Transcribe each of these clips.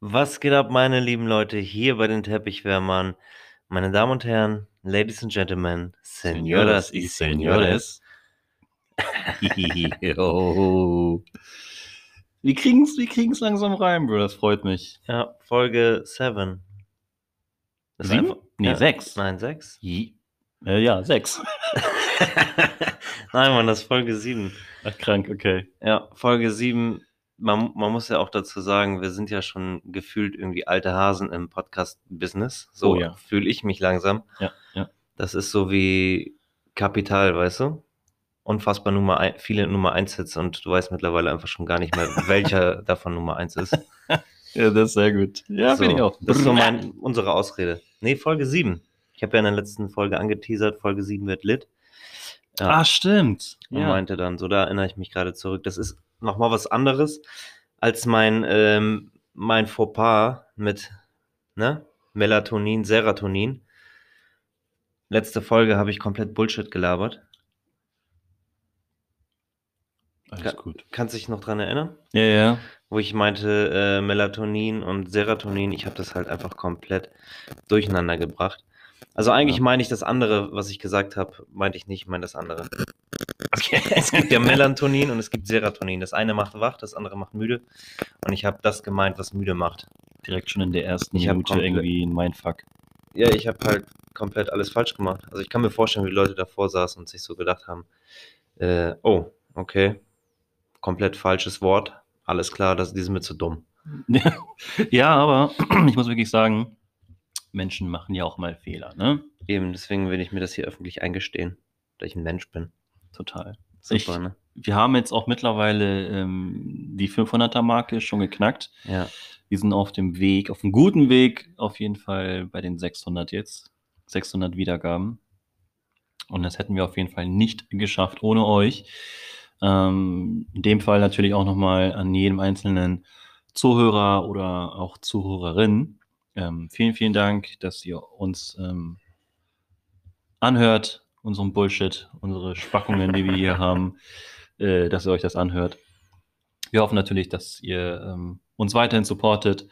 Was geht ab, meine lieben Leute, hier bei den Teppichwärmern? Meine Damen und Herren, Ladies and Gentlemen, Señoras y Señores. Yo. Wir kriegen's, wir kriegen's langsam rein, Bro. Das freut mich. Ja, Folge 7. Das ist Sieben? einfach- Nee, ja. sechs. Nein, 6? Je- Äh, ja, sechs. Nein, Mann, das ist Folge 7. Ach, krank, okay. Ja, Folge 7. Man, man muss ja auch dazu sagen, wir sind ja schon gefühlt irgendwie alte Hasen im Podcast-Business. So Oh ja. fühle ich mich langsam. Ja, ja. Das ist so wie Kapital, weißt du? Unfassbar Nummer ein, viele Nummer 1 Hits und du weißt mittlerweile einfach schon gar nicht mehr, welcher davon Nummer 1 ist. Ja, das ist sehr gut. Ja, so, finde ich auch. Das ist so mein, unsere Ausrede. Nee, Folge 7. Ich habe ja in der letzten Folge angeteasert, Folge 7 wird lit. Ja, Ah, stimmt. und Ja. meinte dann, so da erinnere ich mich gerade zurück. Das ist nochmal was anderes als mein, ähm, mein Fauxpas mit ne? Melatonin, Serotonin. Letzte Folge habe ich komplett Bullshit gelabert. Alles gut. Kannst du dich noch dran erinnern? Ja, ja. Wo ich meinte, äh, Melatonin und Serotonin, ich habe das halt einfach komplett durcheinander gebracht. Also eigentlich Ja. meine ich das andere, was ich gesagt habe, meinte ich nicht, ich meine das andere. Okay, es gibt ja Melatonin und es gibt Serotonin. Das eine macht wach, das andere macht müde. Und ich habe das gemeint, was müde macht. Direkt schon in der ersten Ich Minute irgendwie ein Mindfuck. Ja, ich habe halt komplett alles falsch gemacht. Also ich kann mir vorstellen, wie Leute davor saßen und sich so gedacht haben, äh, oh, okay, komplett falsches Wort. Alles klar, das, die sind mir zu dumm. ja, aber ich muss wirklich sagen, Menschen machen ja auch mal Fehler, ne? Eben, deswegen will ich mir das hier öffentlich eingestehen, dass ich ein Mensch bin. Total. Super, Ich- ne? Wir haben jetzt auch mittlerweile ähm, die 500er-Marke schon geknackt. Ja. Wir sind auf dem Weg, auf einem guten Weg, auf jeden Fall bei den 600 jetzt. 600 Wiedergaben. Und das hätten wir auf jeden Fall nicht geschafft ohne euch. Ähm, in dem Fall natürlich auch nochmal an jedem einzelnen Zuhörer oder auch Zuhörerin. Ähm, vielen, vielen Dank, dass ihr uns ähm, anhört, unseren Bullshit, unsere Spackungen, die wir hier haben, äh, dass ihr euch das anhört. Wir hoffen natürlich, dass ihr ähm, uns weiterhin supportet.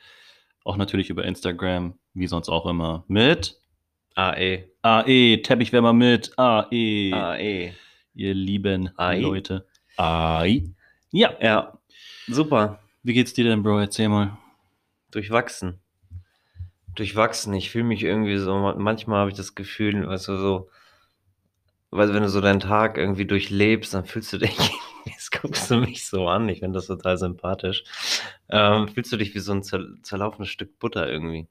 Auch natürlich über Instagram, wie sonst auch immer, mit AE. AE, Teppichwärmer mit AE, AE. ihr lieben AI? Leute. AI. Ja, Ja, super. wie geht's dir denn, Bro? Erzähl mal. Durchwachsen. Durchwachsen. Ich fühle mich irgendwie so, manchmal habe ich das Gefühl, weißt du, so, weil wenn du so deinen Tag irgendwie durchlebst, dann fühlst du dich, jetzt guckst du mich so an, ich finde das total sympathisch, ähm, fühlst du dich wie so ein zer zerlaufenes Stück Butter irgendwie.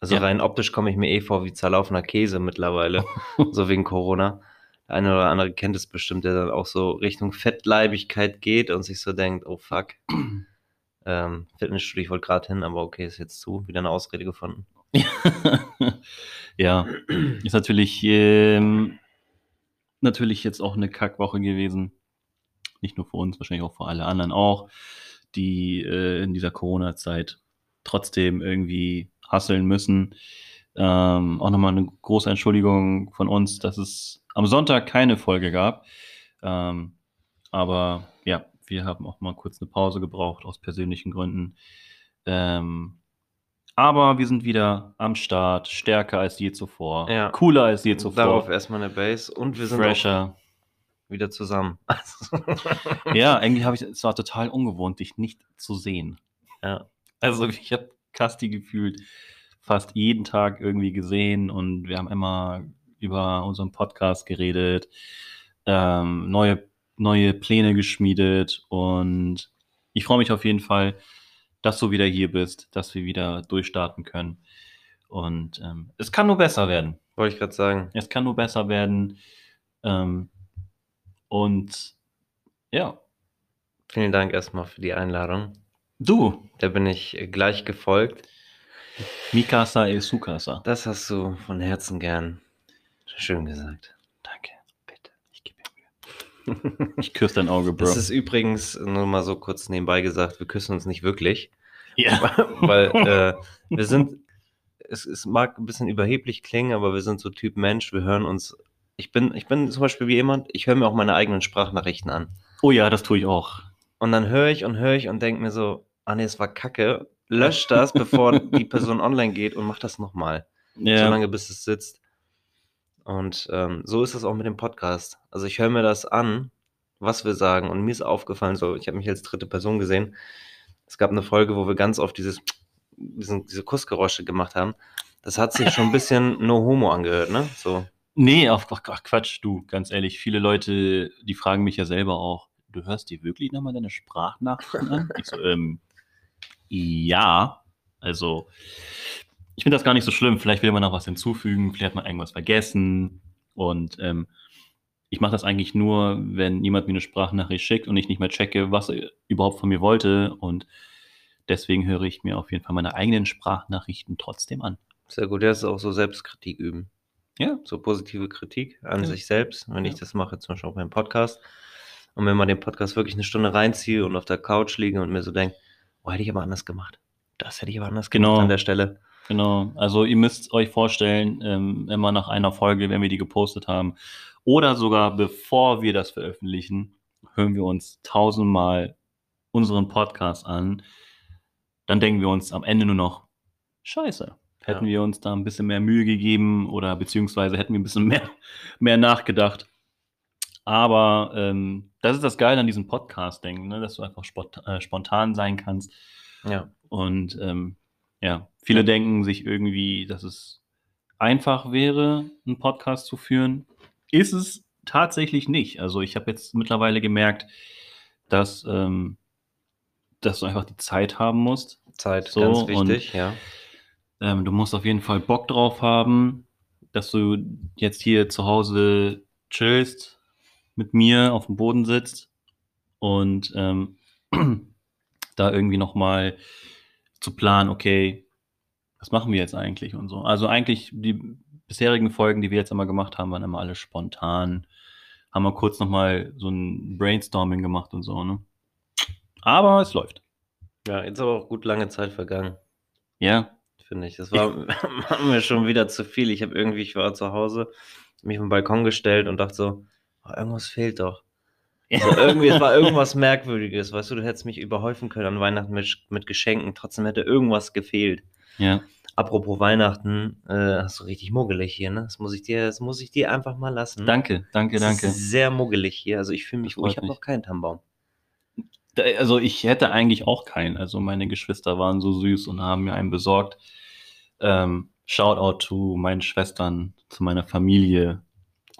Also Ja. rein optisch komme ich mir eh vor wie zerlaufener Käse mittlerweile, so wegen Corona. Der eine oder andere kennt es bestimmt, der dann auch so Richtung Fettleibigkeit geht und sich so denkt, oh fuck. Ähm, Fitnessstudio, ich wollte gerade hin, aber okay, ist jetzt zu. Wieder eine Ausrede gefunden. ja, ist natürlich, ähm, natürlich jetzt auch eine Kackwoche gewesen. Nicht nur für uns, wahrscheinlich auch für alle anderen auch, die äh, in dieser Corona-Zeit trotzdem irgendwie hasseln müssen. Ähm, auch nochmal eine große Entschuldigung von uns, dass es am Sonntag keine Folge gab. Ähm, aber ja, wir haben auch mal kurz eine Pause gebraucht aus persönlichen Gründen. Ähm, aber wir sind wieder am Start, stärker als je zuvor, Ja. cooler als je zuvor, Darauf erstmal eine Base und wir sind fresher. wieder zusammen. Ja, eigentlich habe ich, es war total ungewohnt, dich nicht zu sehen. ja. Also ich habe Kasti gefühlt fast jeden Tag irgendwie gesehen und wir haben immer über unseren Podcast geredet, ähm, neue, neue Pläne geschmiedet und ich freue mich auf jeden Fall, dass du wieder hier bist, dass wir wieder durchstarten können. Und ähm, es kann nur besser werden. Wollte ich gerade sagen. Es kann nur besser werden. Ähm, und ja, Vielen Dank erstmal für die Einladung. du, Da bin ich gleich gefolgt. Mikasa e Sukasa. Das hast du von Herzen gern schön gesagt. Danke. Bitte. Ich gebe mir Mühe. Ich küsse dein Auge, Bro. Das ist übrigens nur mal so kurz nebenbei gesagt, wir küssen uns nicht wirklich, ja. weil äh, wir sind es, es mag ein bisschen überheblich klingen, aber wir sind so Typ Mensch, wir hören uns. Ich bin, ich bin zum Beispiel wie jemand, ich höre mir auch meine eigenen Sprachnachrichten an. Oh ja, das tue ich auch. Und dann höre ich und höre ich und denke mir so, ah nee, es war kacke. Lösch das, bevor die Person online geht und mach das nochmal. Ja. solange bis es sitzt. Und ähm, so ist es auch mit dem Podcast. Also ich höre mir das an, was wir sagen. Und mir ist aufgefallen, so, ich habe mich als dritte Person gesehen. Es gab eine Folge, wo wir ganz oft dieses, diesen, diese Kussgeräusche gemacht haben. Das hat sich schon ein bisschen no homo angehört, ne? So. Nee, ach, ach, Quatsch, du, ganz ehrlich, viele Leute, die fragen mich ja selber auch, du hörst dir wirklich nochmal deine Sprachnachrichten an? Ich so, ähm, ja, also, ich finde das gar nicht so schlimm, vielleicht will man noch was hinzufügen, vielleicht hat man irgendwas vergessen und ähm, ich mache das eigentlich nur, wenn jemand mir eine Sprachnachricht schickt und ich nicht mehr checke, was er überhaupt von mir wollte und deswegen höre ich mir auf jeden Fall meine eigenen Sprachnachrichten trotzdem an. Sehr gut, das ist auch so Selbstkritik üben. Ja. So positive Kritik an Ja. sich selbst, wenn ich Ja. das mache, zum Beispiel auch beim Podcast. Und wenn man den Podcast wirklich eine Stunde reinziehe und auf der Couch liege und mir so denke, oh, hätte ich aber anders gemacht. Das hätte ich aber anders Genau. gemacht an der Stelle. Genau, also ihr müsst euch vorstellen, ähm, immer nach einer Folge, wenn wir die gepostet haben, oder sogar bevor wir das veröffentlichen, hören wir uns tausendmal unseren Podcast an, dann denken wir uns am Ende nur noch, scheiße, hätten Ja. wir uns da ein bisschen mehr Mühe gegeben oder beziehungsweise hätten wir ein bisschen mehr, mehr nachgedacht. Aber ähm, das ist das Geile an diesem Podcast-Denken, ne? dass du einfach äh, spontan sein kannst. Ja. Und ähm, ja, viele Ja. denken sich irgendwie, dass es einfach wäre, einen Podcast zu führen. Ist es tatsächlich nicht. Also ich habe jetzt mittlerweile gemerkt, dass, ähm, dass du einfach die Zeit haben musst. Zeit, So, ganz und- wichtig, ja. Ähm, du musst auf jeden Fall Bock drauf haben, dass du jetzt hier zu Hause chillst, mit mir auf dem Boden sitzt und ähm, da irgendwie nochmal zu planen, okay, was machen wir jetzt eigentlich und so. Also eigentlich die bisherigen Folgen, die wir jetzt immer gemacht haben, waren immer alle spontan. Haben wir kurz nochmal so ein Brainstorming gemacht und so, ne? Aber es läuft. Ja, jetzt aber auch gut lange Zeit vergangen, Ja, finde ich. Das war, mir schon wieder zu viel. Ich habe irgendwie, ich war zu Hause, mich auf den Balkon gestellt und dachte so, oh, irgendwas fehlt doch. Also irgendwie, es war irgendwas Merkwürdiges, weißt du, du hättest mich überhäufen können an Weihnachten mit, mit Geschenken, trotzdem hätte irgendwas gefehlt. ja. Apropos Weihnachten, äh, hast du richtig muggelig hier, ne? Das muss ich dir, das muss ich dir einfach mal lassen. Danke, danke, Es danke. Ist sehr muggelig hier. Also ich fühle mich Das wohl. Ich habe noch keinen Tannenbaum. Da- Also ich hätte eigentlich auch keinen. Also meine Geschwister waren so süß und haben mir einen besorgt. Ähm, Shoutout zu meinen Schwestern, zu meiner Familie,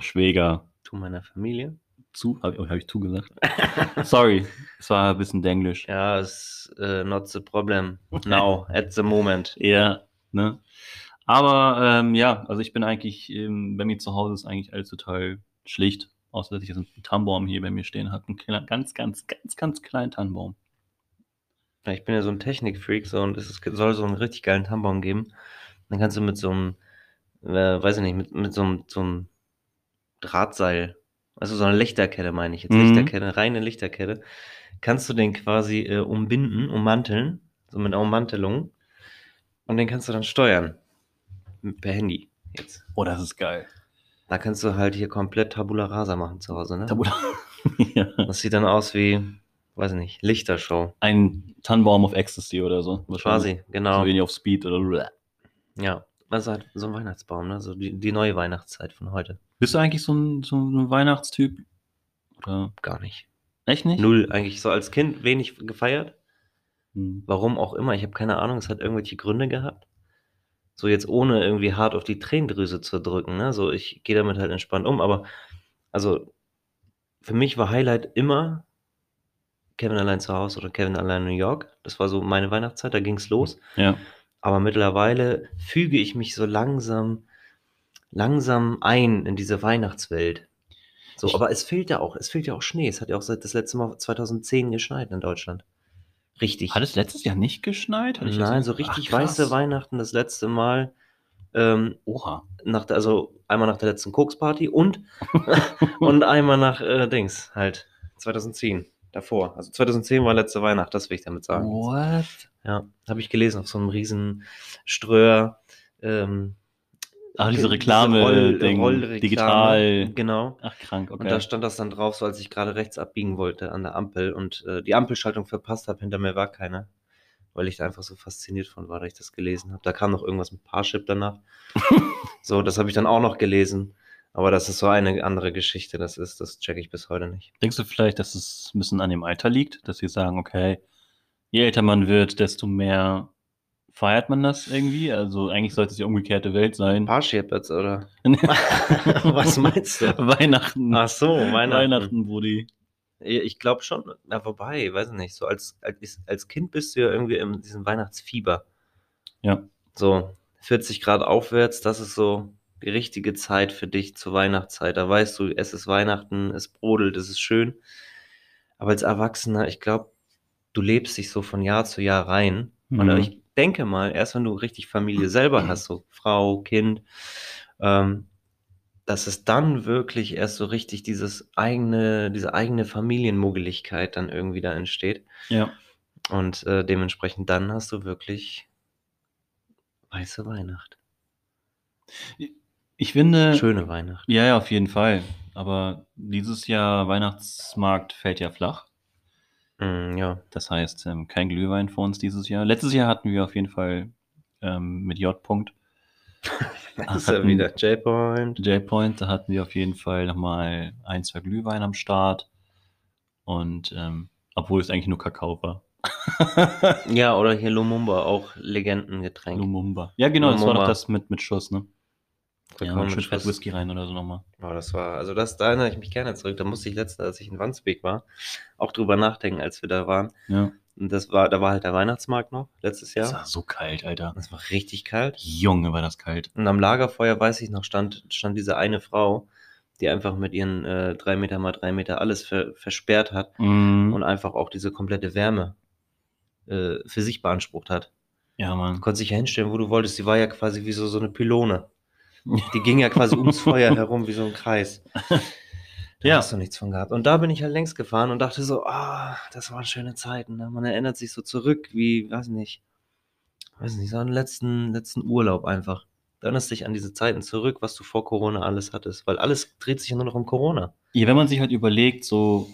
Schwäger, Tu meiner Familie. zu. Habe hab ich zugesagt? Sorry, es war ein bisschen Denglisch. Ja, ist äh, not the problem. Now, at the moment. Ja, ne? Aber ähm, ja, also ich bin eigentlich, ähm, bei mir zu Hause ist eigentlich alles total schlicht. Außer dass ich jetzt einen Tannenbaum hier bei mir stehen habe. Einen kleinen- ganz, ganz, ganz, ganz kleinen Tannenbaum. Ja, ich bin ja so ein Technikfreak so, und es ist, soll so einen richtig geilen Tannenbaum geben. Dann kannst du mit so einem, äh, weiß ich nicht, mit, mit so einem, so einem Drahtseil, also so eine Lichterkette meine ich jetzt, Mhm. Lichterkette, reine Lichterkette, kannst du den quasi äh, umbinden, ummanteln, so mit einer Ummantelung. Und den kannst du dann steuern. Per Handy jetzt. Oh, das ist geil. Da kannst du halt hier komplett Tabula Rasa machen zu Hause, ne? Tabula. ja. Das sieht dann aus wie, weiß ich nicht, Lichtershow. Ein Tannenbaum auf Ecstasy oder so. Quasi, genau. So wenig auf Speed oder. Ja, also halt so ein Weihnachtsbaum, ne? So die, die neue Weihnachtszeit von heute. Bist du eigentlich so ein, so ein Weihnachtstyp? Oder Gar nicht. echt nicht? Null, eigentlich so als Kind wenig gefeiert. Hm. Warum auch immer, ich habe keine Ahnung, es hat irgendwelche Gründe gehabt. So jetzt ohne irgendwie hart auf die Tränendrüse zu drücken, ne? So ich gehe damit halt entspannt um, aber also für mich war Highlight immer Kevin allein zu Hause oder Kevin allein in New York. Das war so meine Weihnachtszeit, da ging's los. Ja. Aber mittlerweile füge ich mich so langsam, langsam ein in diese Weihnachtswelt. So, Ich- aber es fehlt ja auch, es fehlt ja auch Schnee. Es hat ja auch seit das letzte Mal 2010 geschneit in Deutschland. Richtig. Hat es letztes Jahr nicht geschneit? Nein, so Ach, richtig krass. weiße Weihnachten das letzte Mal. Ähm, Oha. nach der, also einmal nach der letzten Koksparty und, und einmal nach äh, Dings, halt 2010 davor. Also 2010 war letzte Weihnacht, das will ich damit sagen. What? Ja, habe ich gelesen auf so einem riesen Ströer ähm, Ach, diese Reklame, Roll- Ding, Rollreklame, digital. Genau. Ach, krank, okay. Und da stand das dann drauf, so als ich gerade rechts abbiegen wollte an der Ampel und äh, die Ampelschaltung verpasst habe, hinter mir war keiner. Weil ich da einfach so fasziniert von war, dass ich das gelesen habe. Da kam noch irgendwas mit Parship danach. so, das habe ich dann auch noch gelesen. Aber das ist so eine andere Geschichte, das ist, das checke ich bis heute nicht. Denkst du vielleicht, dass es ein bisschen an dem Alter liegt, dass sie sagen, okay, je älter man wird, desto mehr feiert man das irgendwie? Also eigentlich sollte es die umgekehrte Welt sein. Parship jetzt, oder? Was meinst du? Weihnachten. Ach so, Weihnachten. Weihnachten, Brudi. Ja, Ich glaube schon, na wobei, weiß nicht, so als, als, als Kind bist du ja irgendwie in diesem Weihnachtsfieber. Ja. So 40 Grad aufwärts, das ist so die richtige Zeit für dich zur Weihnachtszeit. Da weißt du, es ist Weihnachten, es brodelt, es ist schön. Aber als Erwachsener, ich glaube, du lebst dich so von Jahr zu Jahr rein. Und Mhm. ich denke mal, erst wenn du richtig Familie selber hast, so Frau, Kind, ähm, dass es dann wirklich erst so richtig dieses eigene, diese eigene Familienmuggeligkeit dann irgendwie da entsteht. Ja. Und äh, dementsprechend dann hast du wirklich weiße Weihnacht. Ich finde. Schöne Weihnacht. Ja, ja, auf jeden Fall. Aber dieses Jahr Weihnachtsmarkt fällt ja flach. Mm, ja. Das heißt, ähm, kein Glühwein für uns dieses Jahr. Letztes Jahr hatten wir auf jeden Fall ähm, mit J. -Punkt. Das ist ja wieder J-Point. J-Point, da hatten wir auf jeden Fall nochmal ein, zwei Glühwein am Start. Und ähm, obwohl es eigentlich nur Kakao war. Ja, oder hier Lumumba, auch Legendengetränk. Lumumba. Ja, genau, das war Lumumba. doch das mit, mit Schuss, ne? Ja, Kakao und schön. Whisky rein oder so nochmal. Oh, das war, also das, da erinnere ich mich gerne zurück. Da musste ich letztens, als ich in Wandsbek war, auch drüber nachdenken, als wir da waren. Ja. Und das war, da war halt der Weihnachtsmarkt noch, letztes Das Jahr. war so kalt, Alter. Das war richtig kalt. Junge, war das kalt. Und am Lagerfeuer, weiß ich noch, stand, stand diese eine Frau, die einfach mit ihren äh, drei Meter mal drei Meter alles ver versperrt hat Mhm. und einfach auch diese komplette Wärme äh, für sich beansprucht hat. ja, Du Mann. konntest dich ja hinstellen, wo du wolltest. Die war ja quasi wie so, so eine Pylone. Die ging ja quasi ums Feuer herum wie so ein Kreis. Da Ja. hast du nichts von gehabt. Und da bin ich halt längs gefahren und dachte so, ah, das waren schöne Zeiten. Ne? Man erinnert sich so zurück, wie, weiß nicht, weiß nicht, so den letzten, letzten Urlaub einfach. Du erinnerst dich an diese Zeiten zurück, was du vor Corona alles hattest. Weil alles dreht sich ja nur noch um Corona. Ja, wenn man sich halt überlegt, so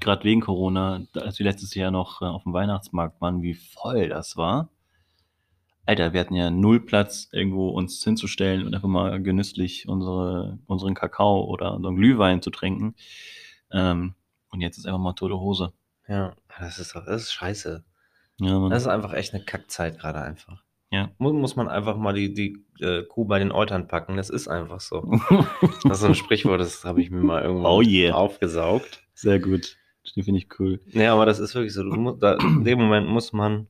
gerade wegen Corona, als wir letztes Jahr noch äh, auf dem Weihnachtsmarkt waren, wie voll das war. Alter, wir hatten ja null Platz, irgendwo uns hinzustellen und einfach mal genüsslich unsere, unseren Kakao oder unseren Glühwein zu trinken. Ähm, und jetzt ist einfach mal tote Hose. Ja, das ist, doch- das ist scheiße. Ja, man. Das ist einfach echt eine Kackzeit gerade einfach. Ja. Muss, muss man einfach mal die, die äh, Kuh bei den Eutern packen. Das ist einfach so. Das ist so ein Sprichwort, das habe ich mir mal irgendwann Oh yeah. aufgesaugt. Sehr gut. Die finde ich cool. Ja, aber das ist wirklich so. Du musst, da, in dem Moment muss man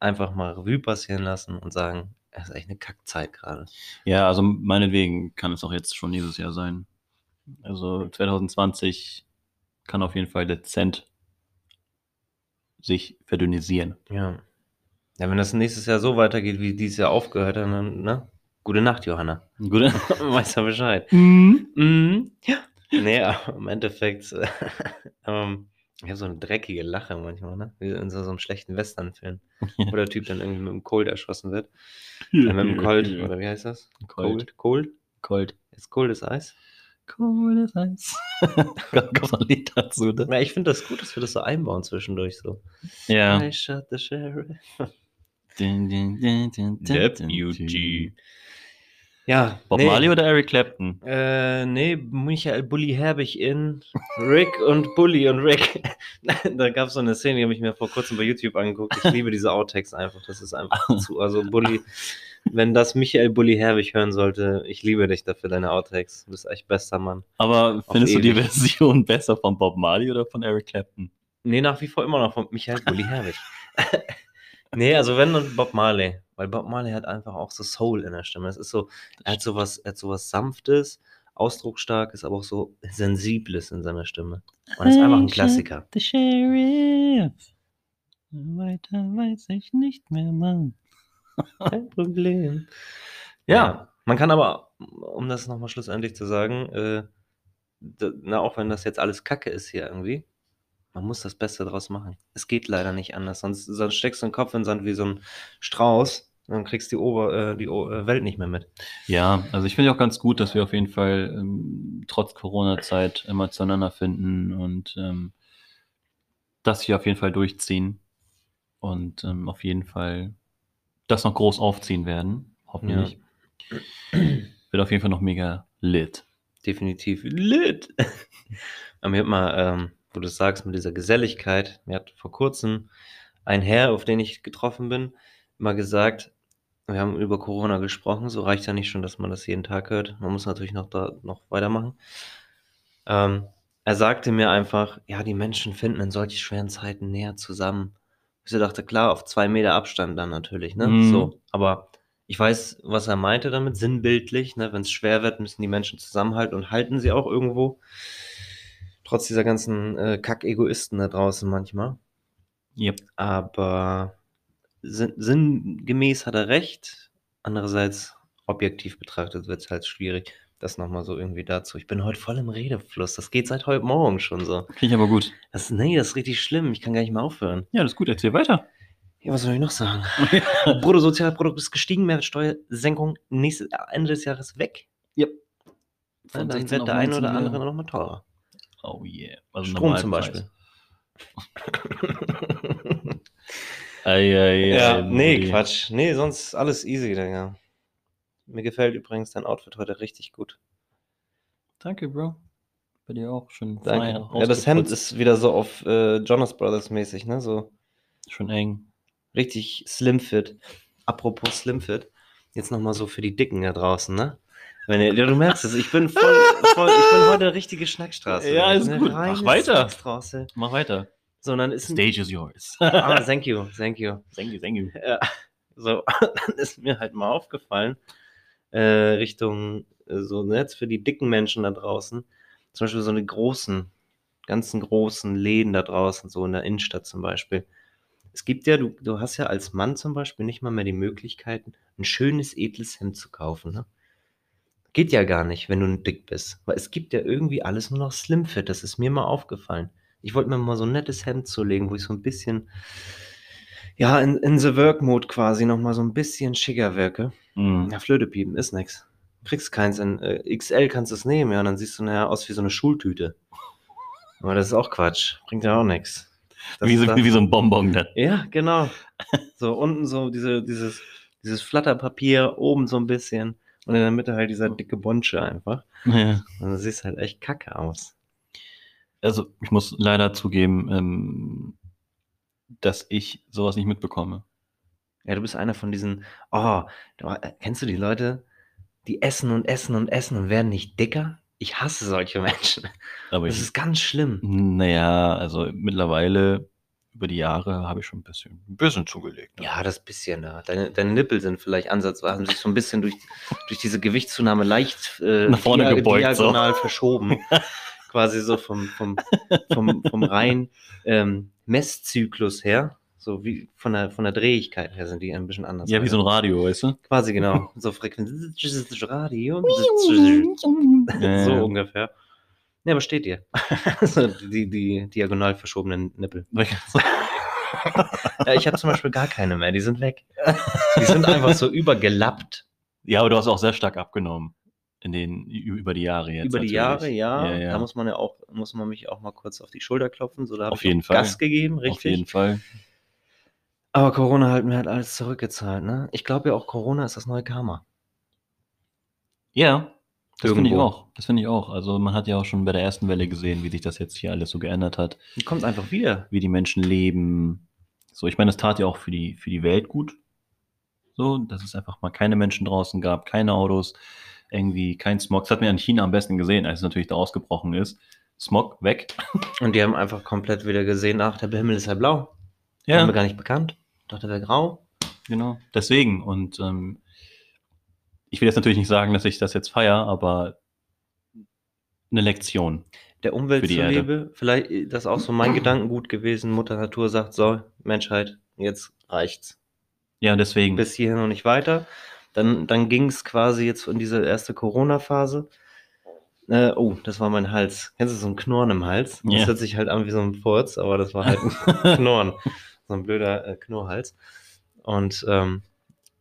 einfach mal Revue passieren lassen und sagen, es ist echt eine Kackzeit gerade. Ja, also meinetwegen kann es auch jetzt schon dieses Jahr sein. Also 2020 kann auf jeden Fall dezent sich verdünnisieren. Ja. Ja, wenn das nächstes Jahr so weitergeht, wie dieses Jahr aufgehört hat, dann, ne? Gute Nacht, Johanna. Gut. Weißt du Bescheid. Mhm. Mhm. Ja. Nee, aber im Endeffekt, äh, ähm, ich habe so eine dreckige Lache manchmal, ne? Wie in so, so einem schlechten Western-Film, wo der Typ dann irgendwie mit dem Cold erschossen wird. Äh, mit dem Cold, oder wie heißt das? Cold. Cold? Cold. Ist cold as Eis? Cold as Eis. Es ein Lied dazu, ne? Ja, ich finde das gut, dass wir das so einbauen zwischendurch so. Ja. I shot the sheriff. Deputy. Ja, Bob nee, Marley oder Eric Clapton? Äh, nee, Michael Bulli Herbig in Rick und Bully und Rick. da gab es so eine Szene, die habe ich mir vor kurzem bei YouTube angeguckt. Ich liebe diese Outtakes einfach. Das ist einfach zu. Also Bully, wenn das Michael Bulli Herbig hören sollte, ich liebe dich dafür, deine Outtakes. Du bist echt bester Mann. Aber findest du die. Version besser von Bob Marley oder von Eric Clapton? Nee, nach wie vor immer noch von Michael Bulli Herbig. nee, also wenn dann Bob Marley. Weil Bob Marley hat einfach auch so Soul in der Stimme. Es ist so, er hat sowas, er hat sowas Sanftes, Ausdrucksstarkes, aber auch so Sensibles in seiner Stimme. Und ist einfach ein Klassiker. The Sheriff. Weiter weiß ich nicht mehr, Mann. Kein Problem. Ja. Man kann aber, um das nochmal schlussendlich zu sagen, äh, na, auch wenn das jetzt alles Kacke ist hier irgendwie, man muss das Beste draus machen. Es geht leider nicht anders, sonst, sonst steckst du den Kopf in den Sand wie so ein Strauß Dann kriegst du die, Ober, äh, die O- äh, Welt nicht mehr mit. Ja, also ich finde auch ganz gut, dass wir auf jeden Fall ähm, trotz Corona-Zeit immer zueinander finden und ähm, das hier auf jeden Fall durchziehen und ähm, auf jeden Fall das noch groß aufziehen werden, hoffentlich. Wird auf jeden Fall noch mega lit. Definitiv lit. Aber mir hat mal, wo du sagst, mit dieser Geselligkeit, mir hat vor kurzem ein Herr, auf den ich getroffen bin, mal gesagt, wir haben über Corona gesprochen, so reicht ja nicht schon, dass man das jeden Tag hört. Man muss natürlich noch da noch weitermachen. Ähm, er sagte mir einfach, ja, die Menschen finden in solchen schweren Zeiten näher zusammen. Ich dachte, klar, auf zwei Meter Abstand dann natürlich, ne? Mhm. So, aber ich weiß, was er meinte damit, sinnbildlich, ne? Wenn es schwer wird, müssen die Menschen zusammenhalten und halten sie auch irgendwo. Trotz dieser ganzen äh, Kack-Egoisten da draußen manchmal. Yep. Aber sinn sinngemäß hat er recht. Andererseits, objektiv betrachtet, wird es halt schwierig. Das nochmal so irgendwie dazu. Ich bin heute voll im Redefluss. Das geht seit heute Morgen schon so. Finde ich aber gut. Das, nee, das ist richtig schlimm. Ich kann gar nicht mehr aufhören. Ja, das ist gut. Erzähl weiter. Ja, was soll ich noch sagen? Bruttosozialprodukt ist gestiegen, Mehrwertsteuersenkung nächstes Ende des Jahres weg. Ja, Von dann 16 wird der eine 19 oder andere wieder. noch mal teurer. Oh yeah. Also Strom zum. Beispiel. Ei, ei, Ja, ei, nee, Brudi. Quatsch. Nee, sonst alles easy, Digga. Mir gefällt übrigens dein Outfit heute richtig gut. Danke, Bro. Bei dir auch schon Danke. Ja, das Hemd ist wieder so auf äh, Jonas Brothers mäßig, ne? So schon eng. richtig slim fit. Apropos slim fit, jetzt nochmal so für die Dicken da draußen, ne? Wenn ihr, ja, du merkst es, ich bin voll, voll ich bin heute eine richtige Schnackstraße. Ja, ist gut. Mach weiter. Mach weiter. So, und dann ist ein, Stage is yours. Ah, thank you, thank you. thank you, thank you. Ja, so, dann ist mir halt mal aufgefallen, äh, Richtung äh, so Netz für die dicken Menschen da draußen, zum Beispiel so eine großen, ganzen großen Läden da draußen, so in der Innenstadt zum Beispiel. Es gibt ja, du, du hast ja als Mann zum Beispiel nicht mal mehr die Möglichkeiten, ein schönes, edles Hemd zu kaufen, ne? Geht ja gar nicht, wenn du dick bist. Weil es gibt ja irgendwie alles nur noch Slimfit. Das ist mir mal aufgefallen. Ich wollte mir mal so ein nettes Hemd zulegen, wo ich so ein bisschen, ja, in, in the Work-Mode quasi nochmal so ein bisschen schicker wirke. Mhm. Ja, Flötepiepen ist nix. Kriegst keins in äh, XL kannst du es nehmen, ja, und dann siehst du nachher aus wie so eine Schultüte. Aber das ist auch Quatsch. Bringt ja auch nichts. Wie, so, wie so ein Bonbon dann. Ja, genau. So unten so diese, dieses, dieses Flatterpapier, oben so ein bisschen und in der Mitte halt dieser dicke Bonsche einfach. Ja. Und dann siehst halt echt kacke aus. Also, ich muss leider zugeben, ähm, dass ich sowas nicht mitbekomme. Ja, du bist einer von diesen, oh, äh, kennst du die Leute, die essen und essen und essen und werden nicht dicker? Ich hasse solche Menschen. Aber Das ich, ist ganz schlimm. naja, also mittlerweile über die Jahre habe ich schon ein bisschen, ein bisschen zugelegt. ne? Ja, das bisschen da. Deine, deine Nippel sind vielleicht ansatzweise, haben sich so ein bisschen durch, durch diese Gewichtszunahme leicht äh, Nach vorne gebeugt, so. diagonal verschoben. Quasi so vom, vom, vom, vom rein ähm, Messzyklus her. So wie von der, von der Drehigkeit her sind die ein bisschen anders. Ja, wie so ein Radio, weißt du? Quasi genau. So Frequenz. Radio. So ungefähr. Ja, aber steht dir. so die, die diagonal verschobenen Nippel. Ja, ich habe zum Beispiel gar keine mehr, die sind weg. Die sind einfach so übergelappt. Ja, aber du hast auch sehr stark abgenommen. In den, über die Jahre jetzt. Über die natürlich. Jahre, ja. Ja, ja. Da muss man ja auch, muss man mich auch mal kurz auf die Schulter klopfen. So, da habe ich jeden auch Fall. Gas gegeben, richtig. Auf jeden Fall. Aber Corona hat mir halt alles zurückgezahlt, ne? Ich glaube ja auch, Corona ist das neue Karma. Ja, das finde ich auch. Das finde ich auch. Also man hat ja auch schon bei der ersten Welle gesehen, wie sich das jetzt hier alles so geändert hat, kommt einfach wieder. wie die Menschen leben. So, ich meine, das tat ja auch für die, für die Welt gut. So, dass es einfach mal keine Menschen draußen gab, keine Autos, irgendwie kein Smog. Das hat man in China am besten gesehen, als es natürlich da ausgebrochen ist. Smog weg. Und die haben einfach komplett wieder gesehen, ach, der Himmel ist ja blau. Haben wir gar nicht bekannt. Ich dachte, der wäre grau. Genau, deswegen. Und ähm, ich will jetzt natürlich nicht sagen, dass ich das jetzt feiere, aber eine Lektion. Der Umwelt zuliebe, vielleicht das ist auch so mein Gedankengut gewesen. Mutter Natur sagt, so, Menschheit, jetzt reicht's. Ja, deswegen. Bis hierhin und nicht weiter. Dann, dann ging es quasi jetzt in diese erste Corona-Phase. Äh, oh, das war mein Hals. Kennst du so ein Knurren im Hals? Ja. Das hört sich halt an wie so ein Furz, aber das war halt ein Knurren. So ein blöder äh, Knurrhals. Und ähm,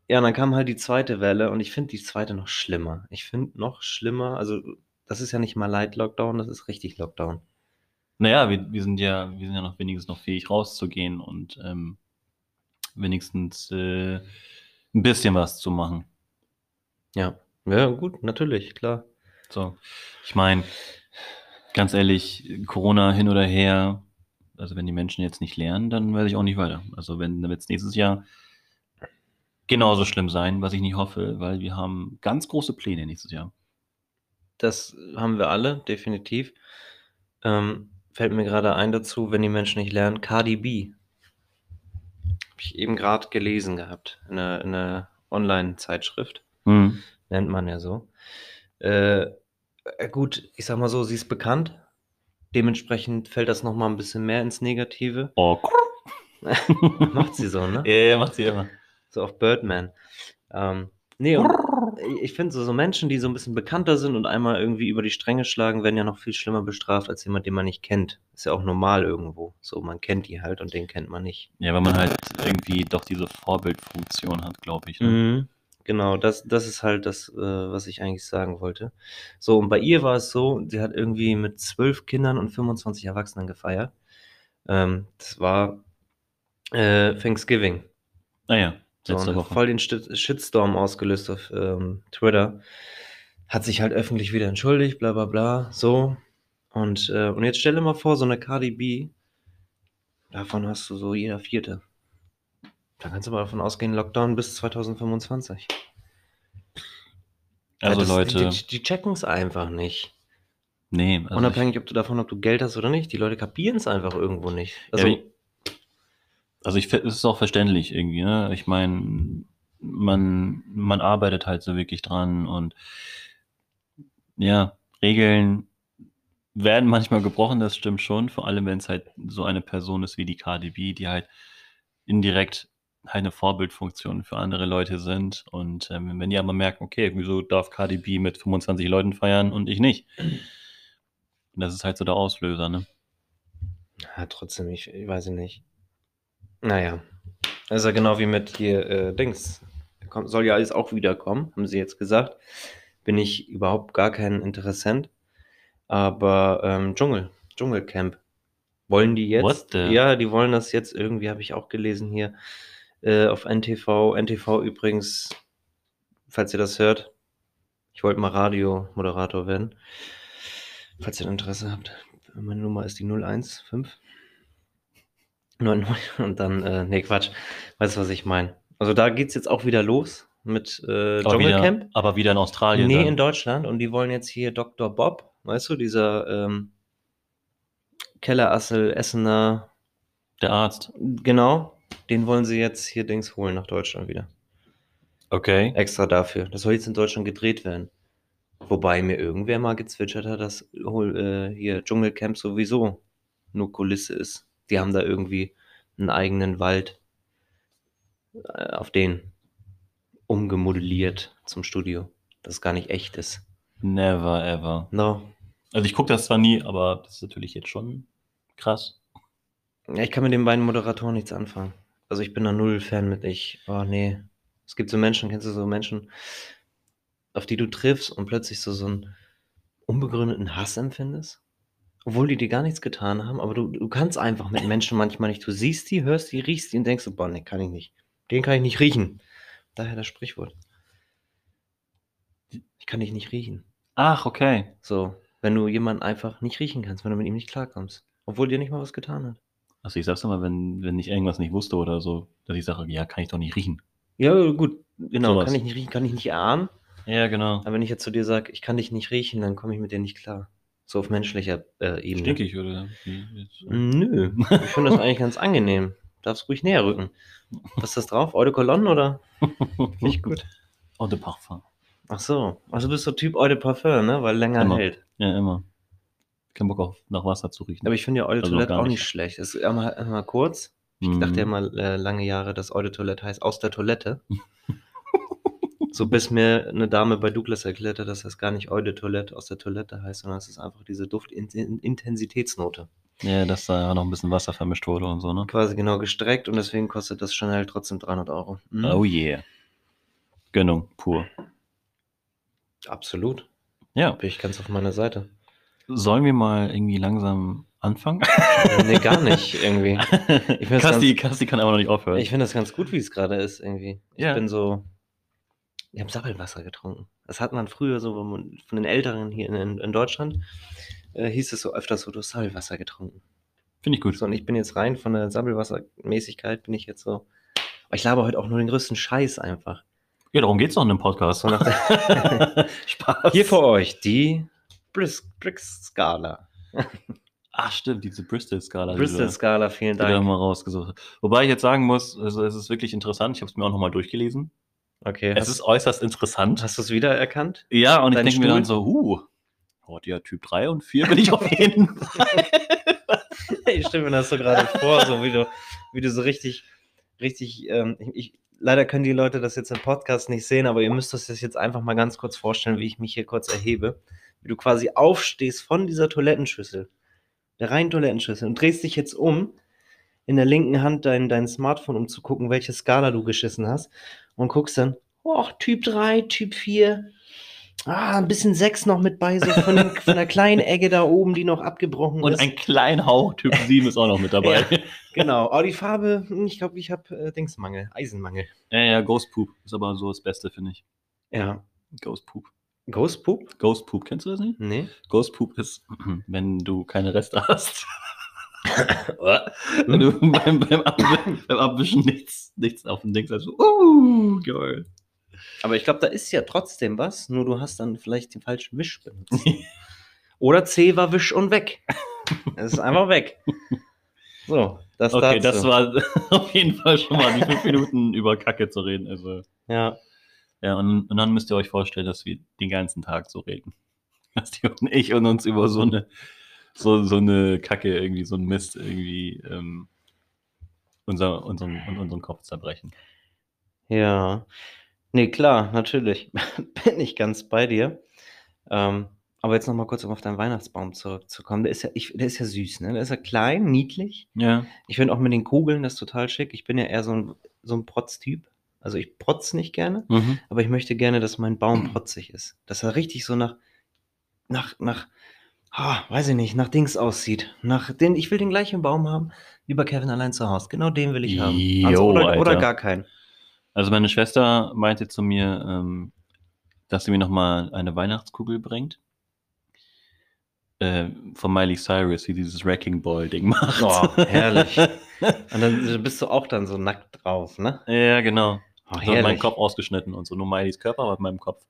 Ja, dann kam halt die zweite Welle und ich finde die zweite noch schlimmer. Ich finde noch schlimmer, also das ist ja nicht mal Light Lockdown, das ist richtig Lockdown. Naja, wir, wir sind ja, wir sind ja noch wenigstens noch fähig rauszugehen und ähm, wenigstens äh, ein bisschen was zu machen. Ja, ja, gut, natürlich, klar. So, ich meine, ganz ehrlich, Corona hin oder her, also wenn die Menschen jetzt nicht lernen, dann werde ich auch nicht weiter. Also wenn dann wird es nächstes Jahr genauso schlimm sein, was ich nicht hoffe, weil wir haben ganz große Pläne nächstes Jahr. Das haben wir alle, definitiv. Ähm, fällt mir gerade ein dazu, wenn die Menschen nicht lernen, Cardi B. Habe ich eben gerade gelesen gehabt, in einer, in einer Online-Zeitschrift. Mhm. Nennt man ja so. Äh, äh, gut, ich sag mal so, sie ist bekannt. Dementsprechend fällt das nochmal ein bisschen mehr ins Negative. Oh, Macht sie so, ne? ja, ja, macht sie immer. So auf Birdman. Ähm, nee, und ich finde so, so Menschen, die so ein bisschen bekannter sind und einmal irgendwie über die Stränge schlagen, werden ja noch viel schlimmer bestraft als jemand, den man nicht kennt. Ist ja auch normal irgendwo. So, man kennt die halt und den kennt man nicht. Ja, weil man halt irgendwie doch diese Vorbildfunktion hat, glaube ich. Ne? Mhm. Genau, das, das ist halt das, äh, was ich eigentlich sagen wollte. So, und bei ihr war es so, sie hat irgendwie mit zwölf Kindern und 25 Erwachsenen gefeiert. Ähm, das war äh, Thanksgiving. Ah ja, So, letzte und hat Woche. voll den Shit- Shitstorm ausgelöst auf ähm, Twitter. Hat sich halt öffentlich wieder entschuldigt, bla bla bla, so. Und, äh, und jetzt stell dir mal vor, so eine Cardi B, davon hast du so jeder Vierte. Da kannst du mal davon ausgehen, Lockdown bis 2025. Weil Also das, Leute, Die, die, checken es einfach nicht. nee, also Unabhängig ob du davon, ob du Geld hast oder nicht. Die Leute kapieren es einfach irgendwo nicht. Also, wie- Also ich es ist auch verständlich irgendwie, ne? Ich meine, man, man arbeitet halt so wirklich dran und ja, Regeln werden manchmal gebrochen, das stimmt schon, vor allem wenn es halt so eine Person ist wie die KDB, die halt indirekt eine Vorbildfunktion für andere Leute sind und ähm, wenn die aber merken, okay, wieso darf KDB mit 25 Leuten feiern und ich nicht? Und das ist halt so der Auslöser, ne? ja, trotzdem, ich, ich weiß nicht. Naja. Das ist ja genau wie mit hier, äh, Dings. Kommt, soll ja alles auch wiederkommen, haben sie jetzt gesagt. Bin ich überhaupt gar kein Interessent. Aber ähm, Dschungel, Dschungelcamp. Wollen die jetzt? What the- Ja, die wollen das jetzt irgendwie, habe ich auch gelesen hier, äh, auf NTV. NTV übrigens, falls ihr das hört, ich wollte mal Radiomoderator werden. Falls ihr Interesse habt. Meine Nummer ist die 015. 99 und dann, äh, nee, Quatsch. Weißt du, was ich meine? Also da geht's jetzt auch wieder los mit äh, Aber wieder, Dschungelcamp. aber wieder in Australien. Nee, dann. in Deutschland. Und die wollen jetzt hier Dr. Bob, weißt du, dieser ähm, Kellerassel, Essener, Der Arzt. genau, den wollen sie jetzt hier Dings holen nach Deutschland wieder. Okay. Extra dafür. Das soll jetzt in Deutschland gedreht werden. Wobei mir irgendwer mal gezwitschert hat, dass äh, hier Dschungelcamp sowieso nur Kulisse ist. Die haben da irgendwie einen eigenen Wald äh, auf den umgemodelliert zum Studio. Das gar nicht echt ist. Never ever. No. Also ich gucke das zwar nie, aber das ist natürlich jetzt schon krass. Ja, ich kann mit den beiden Moderatoren nichts anfangen. Also ich bin da null Fan mit ich. Oh nee. Es gibt so Menschen, kennst du so Menschen, auf die du triffst und plötzlich so, so einen unbegründeten Hass empfindest? Obwohl die dir gar nichts getan haben, aber du, du kannst einfach mit Menschen manchmal nicht. Du siehst die, hörst die, riechst die und denkst so, boah, nee, kann ich nicht. Den kann ich nicht riechen. Daher das Sprichwort. Ich kann dich nicht riechen. Ach, okay. So, wenn du jemanden einfach nicht riechen kannst, wenn du mit ihm nicht klarkommst. Obwohl dir nicht mal was getan hat. Also ich sag's immer, wenn, wenn ich irgendwas nicht wusste oder so, dass ich sage, ja, kann ich doch nicht riechen. Ja, gut, genau. Sowas. Kann ich nicht riechen, kann ich nicht erahnen. Ja, genau. Aber wenn ich jetzt zu dir sage, ich kann dich nicht riechen, dann komme ich mit dir nicht klar. So auf menschlicher äh, Ebene. Stinkig, oder? jetzt? Nö, ich finde das eigentlich ganz angenehm. Darfst ruhig näher rücken. Was ist das drauf? Eau de Cologne oder? Nicht gut. Eau de Parfum. Ach so. Also du bist so Typ Eau de Parfum, ne? Weil länger Immer. hält. Ja, immer. Kein Bock auf nach Wasser zu riechen. Aber ich finde ja Eau de Also Toilette auch nicht nicht. schlecht. Es ist einmal, einmal kurz. Ich Mhm. dachte ja mal äh, lange Jahre, dass Eau de Toilette heißt aus der Toilette. so bis mir eine Dame bei Douglas erklärte, dass das gar nicht Eau de Toilette aus der Toilette heißt, sondern es ist einfach diese Duftintensitätsnote. Ja, dass da noch ein bisschen Wasser vermischt wurde und so, ne? Quasi genau gestreckt und deswegen kostet das Chanel trotzdem 300 Euro. Mhm. Oh yeah. Gönnung pur. Absolut. Ja. Bin ich ganz auf meiner Seite. Sollen wir mal irgendwie langsam anfangen? nee, gar nicht irgendwie. Kasti kann aber noch nicht aufhören. Ich finde das ganz gut, wie es gerade ist irgendwie. Ich Ja. bin so. Wir haben Sabbelwasser getrunken. Das hat man früher so man- von den Älteren hier in, in Deutschland. Äh, hieß es so öfters so, du hast Sabbelwasser getrunken. Finde ich gut. So, und ich bin jetzt rein von der Sabbelwassermäßigkeit, bin ich jetzt so. Aber ich laber heute auch nur den größten Scheiß einfach. Ja, darum geht's doch in einem Podcast. So Spaß. Hier für euch die Bris Brick-Skala. Ach, stimmt, diese Bristol-Skala. die Bristol-Skala, vielen die du Dank. mal rausgesucht. Wobei ich jetzt sagen muss, also es ist wirklich interessant. Ich habe es mir auch nochmal durchgelesen. Okay. Es ist äußerst interessant. hast du es wiedererkannt? Ja, und ich Dein denke mir dann so, uh, oh, ja, Typ 3 und 4 bin ich auf jeden Fall. Ich stelle mir das so gerade vor, so wie du, wie du so richtig, richtig, ähm, ich, leider können die Leute das jetzt im Podcast nicht sehen, aber ihr müsst euch das jetzt einfach mal ganz kurz vorstellen, wie ich mich hier kurz erhebe. Wie du quasi aufstehst von dieser Toilettenschüssel, der reinen Toilettenschüssel und drehst dich jetzt um, in der linken Hand dein, dein Smartphone, um zu gucken, welche Skala du geschissen hast und guckst dann, oh, Typ 3, Typ 4, ah, ein bisschen 6 noch mit bei, so von, den, von der kleinen Ecke da oben, die noch abgebrochen Und ist. ein kleiner Hauch, Typ 7 ist auch noch mit dabei. Ja, Genau, aber die Farbe, hm, ich glaube, ich habe äh, Dingsmangel, Eisenmangel. ja, Ghost Poop ist aber so das Beste, finde ich. Ja. Ghost Poop. Ghost Poop? Ghost Poop, kennst du das nicht? Nee. Ghost Poop ist, wenn du keine Reste hast. Wenn du beim, beim, Abwischen, beim Abwischen nichts, nichts auf dem Ding hast. So, uh, geil. Aber ich glaube, da ist ja trotzdem was, nur du hast dann vielleicht den falschen Wisch benutzt. Oder C war Wisch und weg. Es ist einfach weg. So, das Okay, dazu. das war auf jeden Fall schon mal die fünf Minuten über Kacke zu reden. Also, Ja, ja, und, und dann müsst ihr euch vorstellen, dass wir den ganzen Tag so reden. Dass die und ich und uns über so eine, so, so eine Kacke, irgendwie so ein Mist, irgendwie ähm, unser, unseren, unseren Kopf zerbrechen. ja. Nee, klar, natürlich. Bin ich ganz bei dir. Ähm, aber jetzt noch mal kurz, um auf deinen Weihnachtsbaum zurückzukommen. Der ist ja, ich, der ist ja süß, ne? Der ist ja klein, niedlich. Ja. Ich finde auch mit den Kugeln das total schick. Ich bin ja eher so ein, so ein Protz-Typ. Also ich protz nicht gerne, Mhm. aber ich möchte gerne, dass mein Baum protzig ist. Dass er richtig so nach, nach, nach, ah, weiß ich nicht, nach Dings aussieht. Nach den, ich will den gleichen Baum haben wie bei Kevin allein zu Hause. Genau den will ich haben. Also, Jo, oder, oder Alter. gar keinen. Also meine Schwester meinte zu mir, ähm, dass sie mir nochmal eine Weihnachtskugel bringt. Äh, von Miley Cyrus, die dieses Wrecking Ball-Ding macht. Oh, herrlich. Und dann bist du auch dann so nackt drauf, ne? ja, genau. Oh, So hat mein Kopf ausgeschnitten und so. Nur Miley's Körper, aber mit meinem Kopf.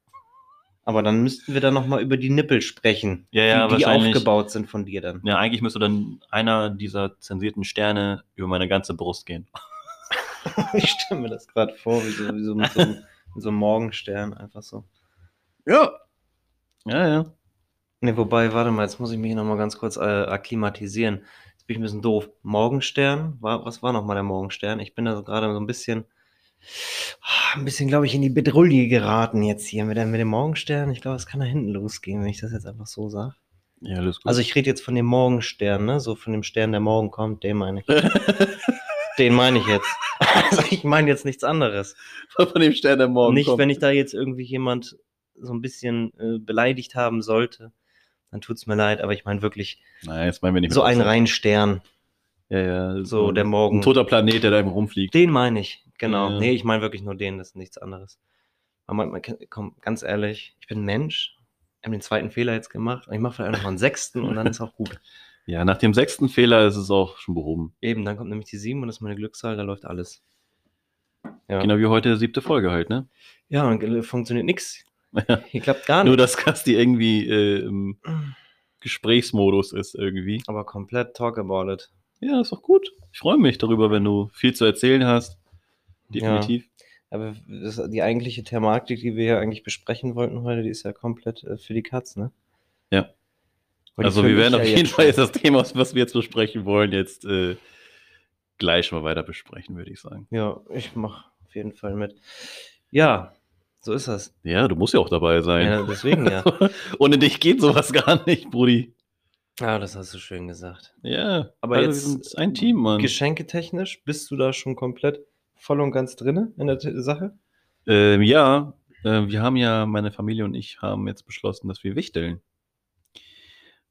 Aber dann müssten wir dann noch mal über die Nippel sprechen. Ja, ja, wie die wahrscheinlich. aufgebaut sind von dir dann. Ja, eigentlich müsste dann einer dieser zensierten Sterne über meine ganze Brust gehen. Ich stelle mir das gerade vor, wie so, wie so, mit so, einem- so einem Morgenstern einfach so. Ja. Ja, ja. Ne, wobei, warte mal, jetzt muss ich mich noch mal ganz kurz äh, akklimatisieren. Jetzt bin ich ein bisschen doof. Morgenstern, war, was war noch mal der Morgenstern? Ich bin da so gerade so ein bisschen, ein bisschen, glaube ich, in die Bedrulle geraten jetzt hier mit, dem- mit dem Morgenstern. Ich glaube, es kann da hinten losgehen, wenn ich das jetzt einfach so sage. Ja, alles gut. Also ich rede jetzt von dem Morgenstern, ne? So von dem Stern, der morgen kommt, den meine ich. Den meine ich jetzt. Also ich meine jetzt nichts anderes. von dem Stern, der morgen Nicht, wenn ich da jetzt irgendwie jemand so ein bisschen äh, beleidigt haben sollte, dann tut's mir leid, aber ich meine wirklich Nein, jetzt meinen wir nicht so einen reinen Stern, Ja, ja. so der Morgen. Ein toter Planet, der da eben rumfliegt. Den meine ich, genau. Ja. Nee, ich meine wirklich nur den, das ist nichts anderes. Aber man, komm, ganz ehrlich, ich bin ein Mensch, ich habe den zweiten Fehler jetzt gemacht und ich mache vielleicht auch noch einen sechsten und dann ist auch gut. Ja, nach dem sechsten Fehler ist es auch schon behoben. Eben, dann kommt nämlich die sieben und das ist meine Glückszahl, da läuft alles. Ja, Genau wie heute siebte Folge halt, ne? ja und äh, funktioniert nichts. Hier klappt gar Nur, nichts. dass Kasti irgendwie äh, im Gesprächsmodus ist irgendwie. Aber komplett talk about it. Ja, ist doch gut. Ich freue mich darüber, wenn du viel zu erzählen hast. Definitiv. Aber das, die eigentliche Thematik, die wir ja eigentlich besprechen wollten heute, die ist ja komplett äh, für die Katz, ne? Ja. Also wir werden auf ja jeden Fall jetzt das Thema, was wir jetzt besprechen wollen, jetzt äh, gleich mal weiter besprechen, würde ich sagen. Ja, ich mache auf jeden Fall mit. Ja, so ist das. Ja, du musst ja auch dabei sein. Ja, deswegen ja. Ohne dich geht sowas gar nicht, Brudi. Ja, das hast du schön gesagt. Ja, Aber also jetzt- wir sind ein Team, Mann. Geschenketechnisch bist du da schon komplett voll und ganz drinne in der Sache? Ähm, ja, äh, wir haben ja, meine Familie und ich haben jetzt beschlossen, dass wir wichteln.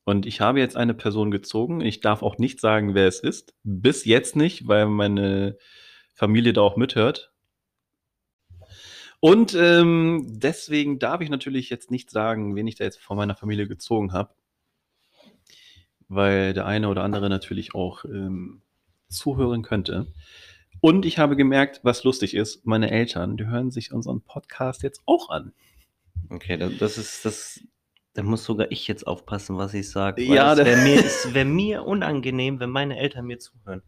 Und ich habe jetzt eine Person gezogen. Ich darf auch nicht sagen, wer es ist. Bis jetzt nicht, weil meine Familie da auch mithört. Und ähm, deswegen darf ich natürlich jetzt nicht sagen, wen ich da jetzt von meiner Familie gezogen habe. Weil der eine oder andere natürlich auch ähm, zuhören könnte. Und ich habe gemerkt, was lustig ist, meine Eltern, die hören sich unseren Podcast jetzt auch an. Okay, da- das ist das. Da muss sogar ich jetzt aufpassen, was ich sage. Ja, es wäre mir, es wär mir unangenehm, wenn meine Eltern mir zuhören.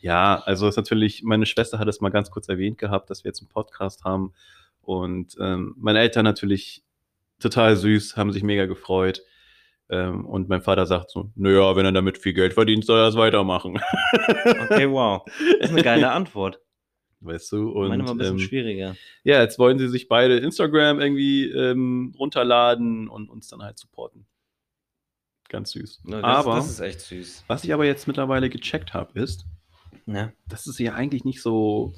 Ja, also ist natürlich, meine Schwester hat es mal ganz kurz erwähnt gehabt, dass wir jetzt einen Podcast haben. Und ähm, meine Eltern natürlich total süß, haben sich mega gefreut. Ähm, und mein Vater sagt so, naja, wenn er damit viel Geld verdient, soll er das weitermachen. Okay, wow. Das ist eine geile Antwort. Weißt du? Und Meine war ein bisschen ähm, schwieriger. ja, jetzt wollen sie sich beide Instagram irgendwie ähm, runterladen und uns dann halt supporten. Ganz süß. Ja, Das, aber das ist echt süß. was ich aber jetzt mittlerweile gecheckt habe, ist, Ja. das ist ja eigentlich nicht so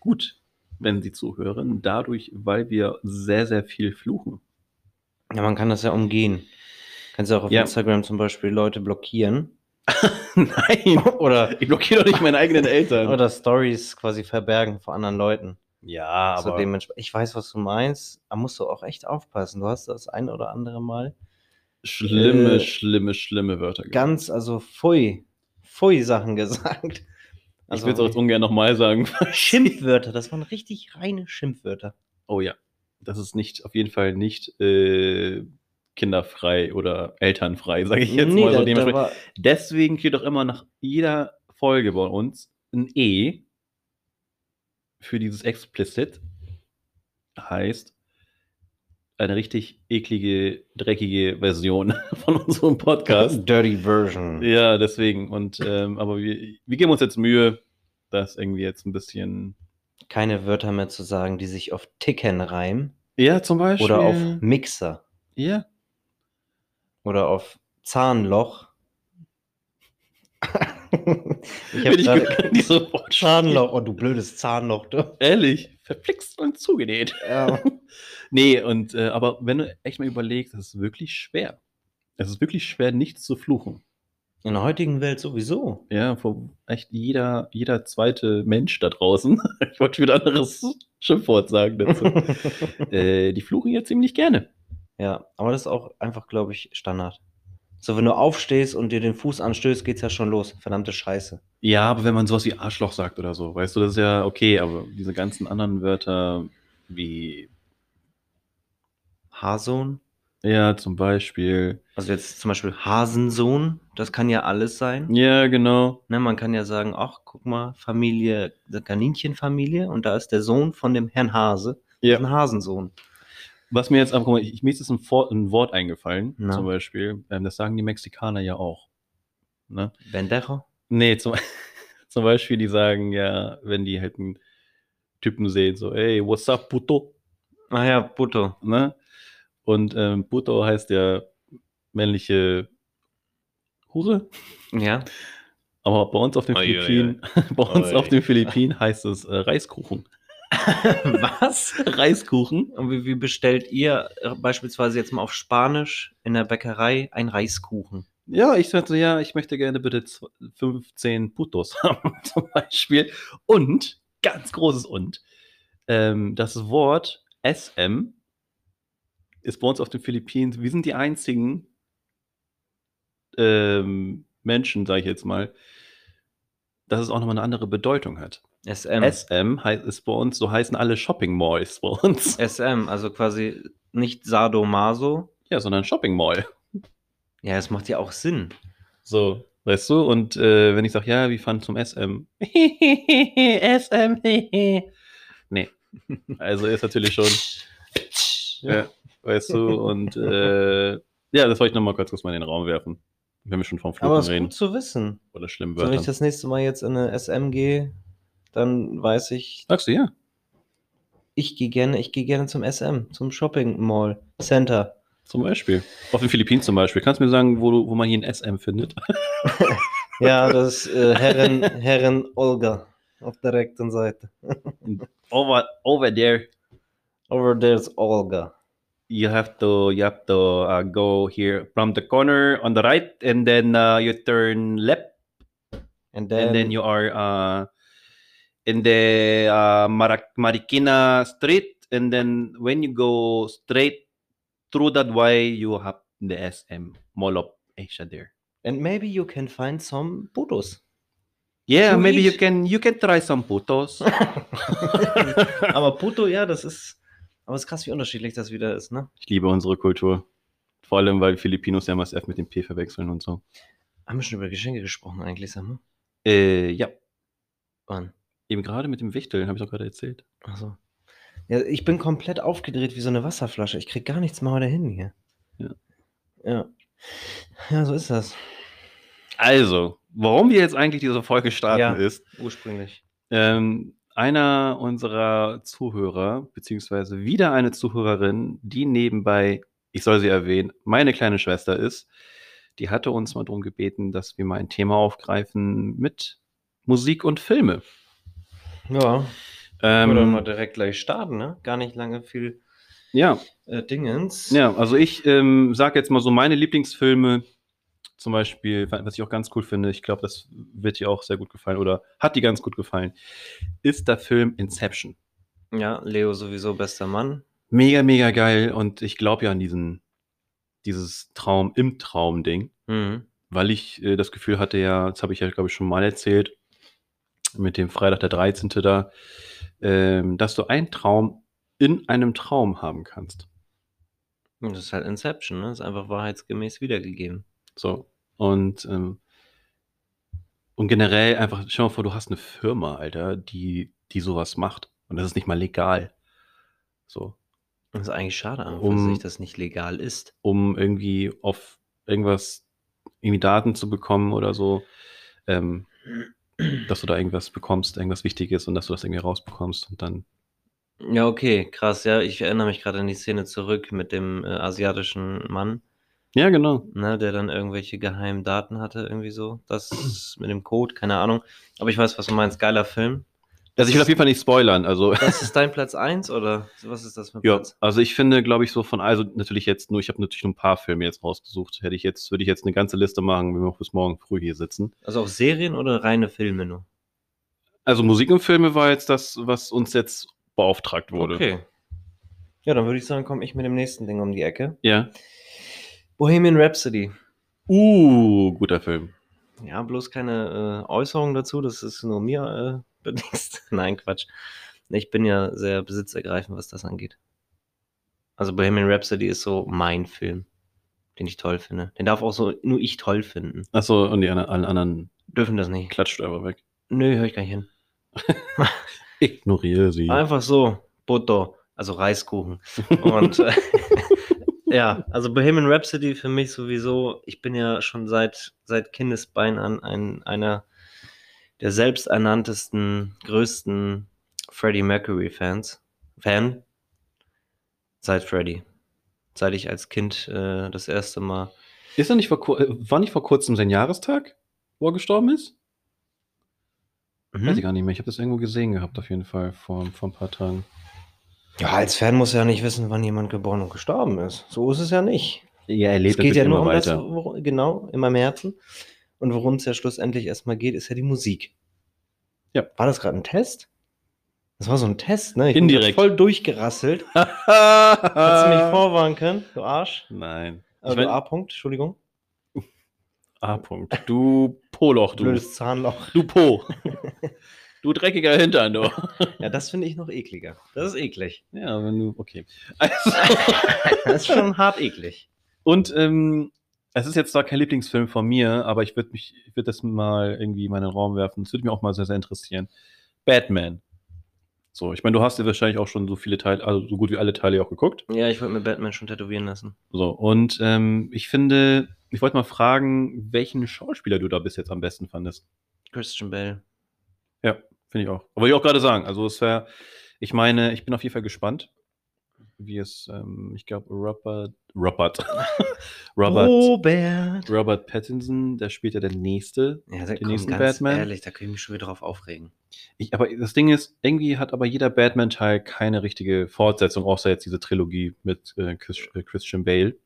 gut, wenn sie zuhören, dadurch, weil wir sehr, sehr viel fluchen. ja, man kann das ja umgehen. Kannst ja auch auf Ja. Instagram zum Beispiel Leute blockieren. Nein, Oder, ich blockiere doch nicht meine eigenen Eltern. oder Stories quasi verbergen vor anderen Leuten. ja, Also aber dementsprechend, ich weiß, was du meinst. Da musst du auch echt aufpassen. Du hast das ein oder andere Mal schlimme, äh, schlimme, schlimme Wörter. gesagt. ganz, also pfui, pfui Sachen gesagt. ich würde es auch jetzt ungern nochmal sagen. Schimpfwörter, das waren richtig reine Schimpfwörter. Oh ja, das ist nicht, auf jeden Fall nicht äh, kinderfrei oder elternfrei, sage ich jetzt Nee, mal so. Dementsprechend- Deswegen steht doch immer nach jeder Folge bei uns ein E für dieses explicit. Heißt eine richtig eklige, dreckige Version von unserem Podcast. Dirty Version. ja, deswegen. Und ähm, aber wir, wir geben uns jetzt Mühe, das irgendwie jetzt ein bisschen. Keine Wörter mehr zu sagen, die sich auf Ticken reimen. Ja, zum Beispiel. Oder auf Mixer. Ja. Oder auf Zahnloch. ich habe gerade diese. Zahnloch. Oh, du blödes Zahnloch. Du. Ehrlich, verflixt und zugenäht. Ja. Nee, und äh, aber wenn du echt mal überlegst, das ist wirklich schwer. Es ist wirklich schwer, nichts zu fluchen. In der heutigen Welt sowieso. Ja, vor echt jeder, jeder zweite Mensch da draußen. ich wollte wieder ein anderes Schimpfwort sagen dazu. äh, die fluchen ja ziemlich gerne. Ja, aber das ist auch einfach, glaube ich, Standard. So, wenn du aufstehst und dir den Fuß anstößt, geht's ja schon los. Verdammte Scheiße. Ja, aber wenn man sowas wie Arschloch sagt oder so, weißt du, das ist ja okay, aber diese ganzen anderen Wörter wie, Haarsohn. ja, zum Beispiel, Also jetzt zum Beispiel Hasensohn. Das kann ja alles sein. ja, genau, Ne, man kann ja sagen, ach, guck mal, Familie, Kaninchenfamilie und da ist der Sohn von dem Herrn Hase. Ja. Ein Hasensohn. Was mir jetzt, guck mal, ich, mir ist jetzt ein, ein Wort eingefallen, Na. zum Beispiel. Ähm, das sagen die Mexikaner ja auch. Ne? Bendejo? Nee, zum, zum Beispiel, die sagen ja, wenn die halt einen Typen sehen, so, ey, what's up, puto? Ah ja, Puto. Ne? Und ähm, puto heißt ja männliche Hure. Ja. Aber bei uns auf den Philippinen, bei uns Oi. auf den Philippinen heißt es äh, Reiskuchen. Was? Reiskuchen? Und wie, wie bestellt ihr äh, beispielsweise jetzt mal auf Spanisch in der Bäckerei ein Reiskuchen? Ja, ich sagte, ja, ich möchte gerne bitte zw- 15 Putos haben, zum Beispiel. Und, ganz großes Und, ähm, das Wort SM ist bei uns auf den Philippinen, wir sind die einzigen ähm, Menschen, sage ich jetzt mal, dass es auch nochmal eine andere Bedeutung hat. SM. SM heißt, ist bei uns, so heißen alle Shopping Malls bei uns. SM, also quasi nicht Sadomaso. Ja, sondern Shopping Mall. Ja, das macht ja auch Sinn. So, weißt du? Und äh, wenn ich sage, ja, wie fand zum SM? SM. nee. Also ist natürlich schon, ja, weißt du, und äh, ja, das wollte ich nochmal kurz, kurz mal in den Raum werfen. Wenn wir schon vom Fluchen Aber es ist reden. gut zu wissen. Oder schlimmen So, wenn ich das nächste Mal jetzt in eine SM gehe, dann weiß ich, Sagst du, ja. ich gehe gerne, ich gehe gerne zum SM, zum Shopping Mall Center. Zum Beispiel. Auf den Philippinen zum Beispiel. Kannst du mir sagen, wo, du, wo man hier ein SM findet? Ja, das ist äh, Herren, Herren Olga auf der rechten Seite. over, over there. Over there's Olga. You have to you have to uh, go here from the corner on the right, and then uh, you turn left, And then, and then you are uh, in the uh, Mara- Marikina Street, and then when you go straight through that way, you have the SM Mall of Asia there. and maybe you can find some Budos. Yeah, To maybe you eat. can you can try some putos. aber Puto, ja, das ist. Aber es ist krass, wie unterschiedlich das wieder ist, ne? ich liebe unsere Kultur. Vor allem, weil Filipinos ja MSF mit dem P verwechseln und so. Haben wir schon über Geschenke gesprochen eigentlich, sag mal? Äh, ja, Wann? Eben gerade mit dem Wichteln, habe ich doch gerade erzählt. Achso. Ja, ich bin komplett aufgedreht wie so eine Wasserflasche. Ich krieg gar nichts mehr heute hin hier. Ja. Ja. Ja, so ist das. Also, warum wir jetzt eigentlich diese Folge starten Ja. ist, Ursprünglich. ähm, einer unserer Zuhörer, beziehungsweise wieder eine Zuhörerin, die nebenbei, ich soll sie erwähnen, meine kleine Schwester ist, die hatte uns mal darum gebeten, dass wir mal ein Thema aufgreifen mit Musik und Filme. Ja. Ähm, Oder mal direkt gleich starten, ne? Gar nicht lange viel ja, äh, Dingens. Ja, also ich ähm, sage jetzt mal so meine Lieblingsfilme, zum Beispiel, wa- was ich auch ganz cool finde, ich glaube, das wird dir auch sehr gut gefallen oder hat dir ganz gut gefallen, ist der Film Inception. Ja, Leo sowieso bester Mann. Mega, mega geil und ich glaube ja an diesen, dieses Traum im Traum-Ding, Mhm. weil ich äh, das Gefühl hatte ja, das habe ich ja, glaube ich, schon mal erzählt, mit dem Freitag der 13. da, ähm, dass du einen Traum in einem Traum haben kannst. Und das ist halt Inception, ne? Das ist einfach wahrheitsgemäß wiedergegeben. So. Und, ähm, und generell einfach, stell dir mal vor, du hast eine Firma, Alter, die, die sowas macht. Und das ist nicht mal legal. So. Das ist eigentlich schade und Um- sich, dass das nicht legal ist. Um irgendwie auf irgendwas, irgendwie Daten zu bekommen oder so, ähm, dass du da irgendwas bekommst, irgendwas Wichtiges und dass du das irgendwie rausbekommst und dann. Ja, okay, krass. Ja, ich erinnere mich gerade an die Szene zurück mit dem äh, asiatischen Mann, Ja, genau. ne, der dann irgendwelche geheimen Daten hatte, irgendwie so. Das mit dem Code, keine Ahnung. Aber ich weiß, was du meinst. Geiler Film. Also ich will auf jeden Fall nicht spoilern. Also, Das ist dein Platz 1 oder was ist das für ein ja, Platz? also ich finde, glaube ich, so von, also natürlich jetzt nur, ich habe natürlich nur ein paar Filme jetzt rausgesucht. Hätte ich jetzt, würde ich jetzt eine ganze Liste machen, wenn wir auch bis morgen früh hier sitzen. Also auch Serien oder reine Filme nur? Also Musik und Filme war jetzt das, was uns jetzt beauftragt wurde. Okay. Ja, dann würde ich sagen, komme ich mit dem nächsten Ding um die Ecke. Ja. Bohemian Rhapsody. Uh, guter Film. Ja, bloß keine äh, Äußerung dazu, das ist nur mir bedingt. Nein, Quatsch. Ich bin ja sehr besitzergreifend, was das angeht. Also Bohemian Rhapsody ist so mein Film, den ich toll finde. Den darf auch so nur ich toll finden. Achso, und die anderen, allen anderen Dürfen das nicht. klatscht einfach weg. Nö, höre ich gar nicht hin. Ignoriere sie. Einfach so, Butter, also Reiskuchen. Und äh, ja, also Bohemian Rhapsody für mich sowieso, ich bin ja schon seit, seit Kindesbein an ein, einer der selbsternanntesten, größten Freddie Mercury Fans. Fan. Seit Freddie. Seit ich als Kind äh, das erste Mal. Ist er nicht vor, äh, war nicht vor kurzem sein Jahrestag, wo er gestorben ist? Weiß ich Mhm. gar nicht mehr. Ich habe das irgendwo gesehen gehabt, auf jeden Fall, vor, vor ein paar Tagen. Ja, als Fan muss er ja nicht wissen, wann jemand geboren und gestorben ist. So ist es ja nicht. Ja, er Es geht ja nur um das, weiter. worum- genau, in meinem Herzen. Und worum es ja schlussendlich erstmal geht, ist ja die Musik. Ja. War das gerade ein Test? Das war so ein Test, ne? Ich Indirekt. bin voll durchgerasselt. Hättest du mich vorwarnen können, du Arsch. Nein. Also mein- du A-Punkt, Entschuldigung. A-Punkt. Du Poloch, du. Blödes Zahnloch. Du Po. du dreckiger Hintern, du. Ja, das finde ich noch ekliger. Das ist eklig. Ja, wenn du, okay. Also, Das ist schon hart eklig. und ähm, es ist jetzt zwar kein Lieblingsfilm von mir, aber ich würde mich, ich würde das mal irgendwie in meinen Raum werfen. Das würde mich auch mal sehr, sehr interessieren. Batman. So, ich meine, du hast ja wahrscheinlich auch schon so viele Teile, also so gut wie alle Teile auch geguckt. Ja, ich wollte mir Batman schon tätowieren lassen. So, und ähm, ich finde, ich wollte mal fragen, welchen Schauspieler du da bis jetzt am besten fandest. Christian Bale. Ja, finde ich auch. Aber ich auch gerade sagen, also es wäre, ich meine, ich bin auf jeden Fall gespannt. Wie es, ähm, ich glaube, Robert, Robert, Robert, Robert. Robert Pattinson, der spielt ja der nächste. Ja, da, Den komm, nächsten ganz Batman? ehrlich, da kann ich mich schon wieder drauf aufregen. Ich, aber das Ding ist, irgendwie hat aber jeder Batman-Teil keine richtige Fortsetzung, außer jetzt diese Trilogie mit äh, Chris, äh, Christian Bale.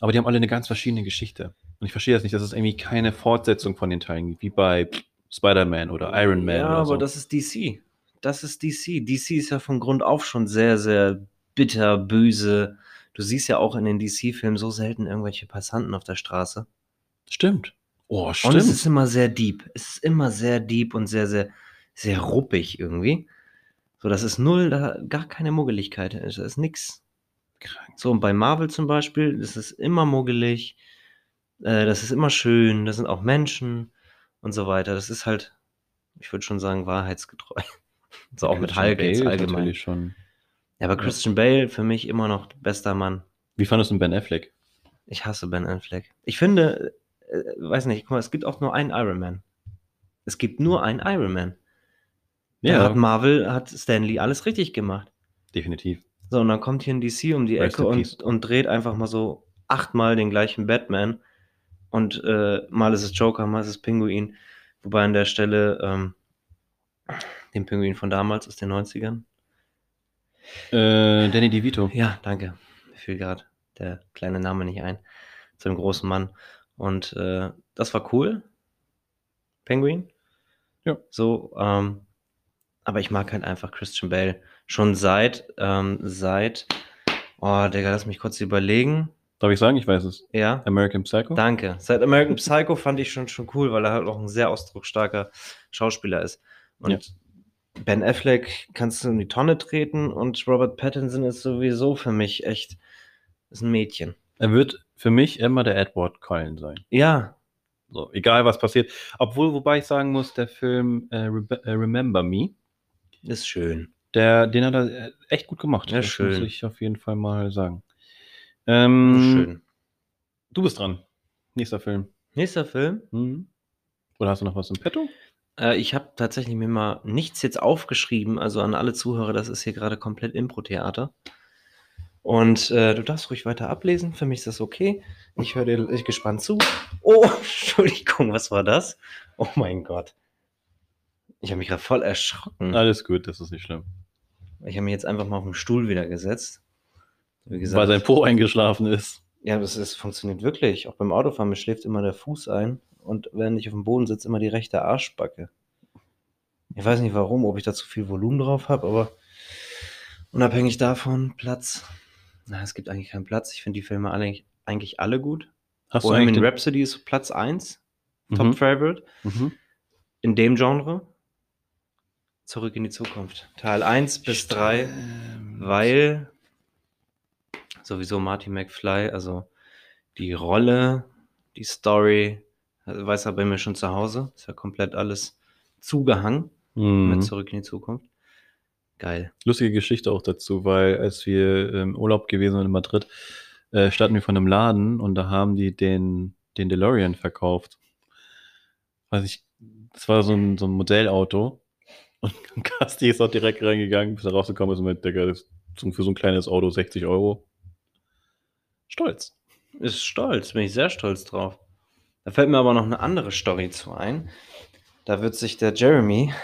Aber die haben alle eine ganz verschiedene Geschichte. Und ich verstehe das nicht, dass es irgendwie keine Fortsetzung von den Teilen gibt, wie bei Spider-Man oder Iron Man Ja, oder aber so. das ist DC. Das ist DC. DC ist ja von Grund auf schon sehr, sehr bitter, böse. Du siehst ja auch in den DC-Filmen so selten irgendwelche Passanten auf der Straße. Stimmt. Oh, Und stimmt. es ist immer sehr deep. Es ist immer sehr deep und sehr, sehr, sehr ruppig irgendwie. So, das ist null, da gar keine Muggeligkeit. Es ist nix. krank. So, und bei Marvel zum Beispiel, das ist immer muggelig, äh, das ist immer schön, das sind auch Menschen und so weiter. Das ist halt, ich würde schon sagen, wahrheitsgetreu. So auch mit Christian Hulk jetzt Bale ist allgemein. schon. Ja, aber Ja. Christian Bale für mich immer noch bester Mann. Wie fandest du Ben Affleck? Ich hasse Ben Affleck. Ich finde, äh, weiß nicht, guck mal, es gibt auch nur einen Iron Man. Es gibt nur einen Iron Man. Da hat Marvel, hat Stanley alles richtig gemacht. definitiv. So, und dann kommt hier ein DC um die Rest Ecke und, und dreht einfach mal so achtmal den gleichen Batman. Und äh, mal ist es Joker, mal ist es Pinguin. Wobei an der Stelle ähm, den Pinguin von damals aus den 90ern. Äh, Danny DeVito. Ja, danke. Mir fiel gerade der kleine Name nicht ein. Zu dem großen Mann. Und äh, das war cool. Penguin. Ja. So, ähm, aber ich mag halt einfach Christian Bale. Schon seit, ähm, seit, oh, Digga, lass mich kurz überlegen. Darf ich sagen? Ich weiß es. Ja, American Psycho? danke. Seit American Psycho fand ich schon, schon cool, weil er halt auch ein sehr ausdrucksstarker Schauspieler ist. Und Ben Affleck kannst du in die Tonne treten und Robert Pattinson ist sowieso für mich echt, ist ein Mädchen. Er wird für mich immer der Edward Cullen sein. Ja, So, egal was passiert. Obwohl, wobei ich sagen muss, der Film äh, Rebe- äh, Remember Me, ist schön. der, den hat er äh, echt gut gemacht. Ja, das schön. muss ich auf jeden Fall mal sagen. Ähm, schön. Du bist dran. Nächster Film. Nächster Film. Mhm. Oder hast du noch was im Petto? Äh, ich habe tatsächlich mir mal nichts jetzt aufgeschrieben, also an alle Zuhörer, das ist hier gerade komplett Impro-Theater. Und äh, du darfst ruhig weiter ablesen, für mich ist das okay. Ich höre dir ich gespannt zu. Oh, Entschuldigung, was war das? Oh mein Gott. Ich habe mich gerade voll erschrocken. Alles gut, das ist nicht schlimm. Ich habe mich jetzt einfach mal auf den Stuhl wieder gesetzt. Gesagt, Weil sein Po eingeschlafen ist. ja, das, das funktioniert wirklich. Auch beim Autofahren, mir schläft immer der Fuß ein und während ich auf dem Boden sitze, immer die rechte Arschbacke. Ich weiß nicht warum, ob ich da zu viel Volumen drauf habe, aber unabhängig davon, Platz. Na, es gibt eigentlich keinen Platz. Ich finde die Filme alle, eigentlich alle gut. Hast du Bohemian eigentlich den- Rhapsody ist Platz 1, Mhm. Top Favorite. Mhm. In dem Genre. Zurück in die Zukunft. Teil 1 bis 3. Stimmt. weil sowieso Marty McFly, also die Rolle, die Story, weiß er bei mir schon zu Hause. Ist ja komplett alles zugehangen Mhm. mit Zurück in die Zukunft. Geil. Lustige Geschichte auch dazu, weil als wir im Urlaub gewesen sind in Madrid, äh, standen wir vor einem Laden und da haben die den, den DeLorean verkauft. Weiß ich, das war so ein, so ein Modellauto. Und Kasti ist auch direkt reingegangen, bis er rausgekommen ist und mit, Digga, für so ein kleines Auto 60 Euro. Stolz. Ist stolz, bin ich sehr stolz drauf. Da fällt mir aber noch eine andere Story zu ein. Da wird sich der Jeremy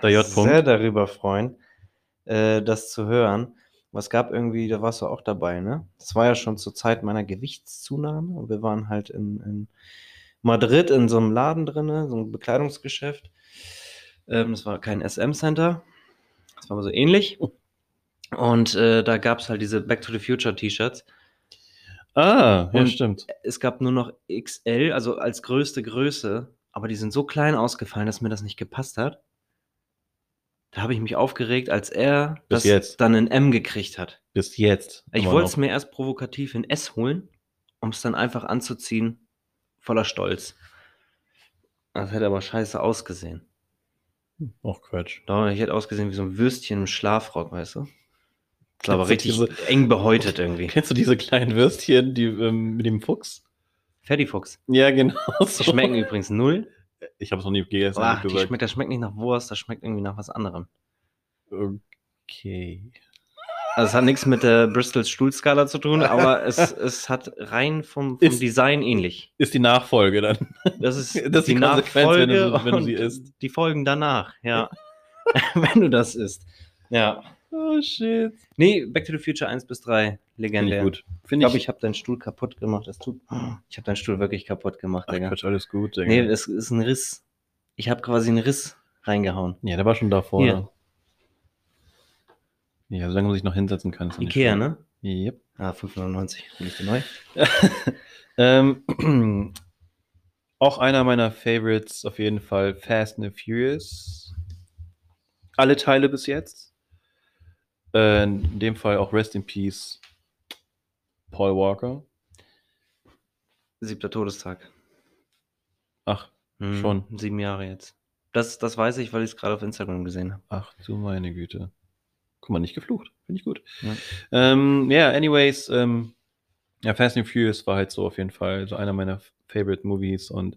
Der sehr darüber freuen, äh, das zu hören. Was gab irgendwie, da warst du auch dabei, ne? Das war ja schon zur Zeit meiner Gewichtszunahme und wir waren halt in, in Madrid in so einem Laden drinne, so einem Bekleidungsgeschäft. Ähm, das war kein SM-Center, das war aber so ähnlich. Und äh, da gab es halt diese Back to the Future T-Shirts. Ah, ja, Und- stimmt. Es gab nur noch XL, also als größte Größe, aber die sind so klein ausgefallen, dass mir das nicht gepasst hat. Da habe ich mich aufgeregt, als er Bis das jetzt. dann in M gekriegt hat. Bis jetzt. Ich wollte es mir erst provokativ in S holen, um es dann einfach anzuziehen, voller Stolz. Das hätte aber scheiße ausgesehen. Ach, Quatsch. Doch, ich hätte ausgesehen wie so ein Würstchen im Schlafrock, weißt du? Das war aber Kennst du richtig eng behäutet irgendwie. Kennst du diese kleinen Würstchen, die ähm, mit dem Fuchs? Ferdifuchs. Ja, genau. Die schmecken übrigens null. Ich habe es noch nie gegessen. Boah, die gesagt. schmeckt, das schmeckt nicht nach Wurst, das schmeckt irgendwie nach was anderem. Okay. Also es hat nichts mit der Bristol Stuhlskala zu tun, aber es, es hat rein vom, vom Ist- Design ähnlich. Ist die Nachfolge dann. Das ist, Das ist die Konsequenz, wenn du Nachfolge so- wenn du sie isst. Die Folgen danach, ja. wenn du das isst. Ja. Oh shit. Nee, Back to the Future 1 bis 3, Finde legendär. ich gut. Ich Finde glaube, ich habe deinen Stuhl kaputt gemacht. Das tut, ich habe deinen Stuhl wirklich kaputt gemacht, Ach, Digga. Quatsch, alles gut, Digga. Nee, es ist ein Riss. Ich habe quasi einen Riss reingehauen. ja, der war schon davor. Hier. Ja, solange man sich noch hinsetzen kann. Ist doch nicht Ikea, ne? Yep. Ah, 5,99. Hol ich dir neu. ähm, auch einer meiner Favorites auf jeden Fall Fast and the Furious. Alle Teile bis jetzt. Äh, in dem Fall auch Rest in Peace Paul Walker. Siebter Todestag. Ach, Hm, Schon. Sieben Jahre jetzt. Das, das weiß ich, weil ich es gerade auf Instagram gesehen habe. ach du meine Güte. Guck mal, nicht geflucht. Finde ich gut. Ja. Ähm, ja, anyways, ähm, ja, Fast and Furious war halt so auf jeden Fall so einer meiner Favorite Movies und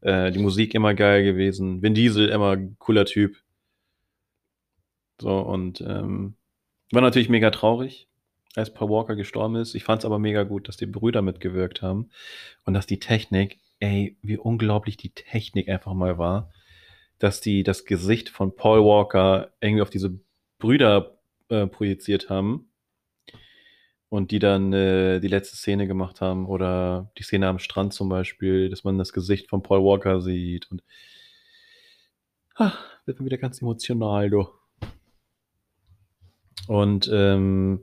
äh, die Musik immer geil gewesen. Vin Diesel immer cooler Typ. So, und ähm, war natürlich mega traurig, als Paul Walker gestorben ist. Ich fand es aber mega gut, dass die Brüder mitgewirkt haben und dass die Technik, ey, wie unglaublich die Technik einfach mal war, dass die das Gesicht von Paul Walker irgendwie auf diese Brüder äh, projiziert haben und die dann äh, die letzte Szene gemacht haben oder die Szene am Strand zum Beispiel, dass man das Gesicht von Paul Walker sieht und ah, wird man wieder ganz emotional, du. Und ähm,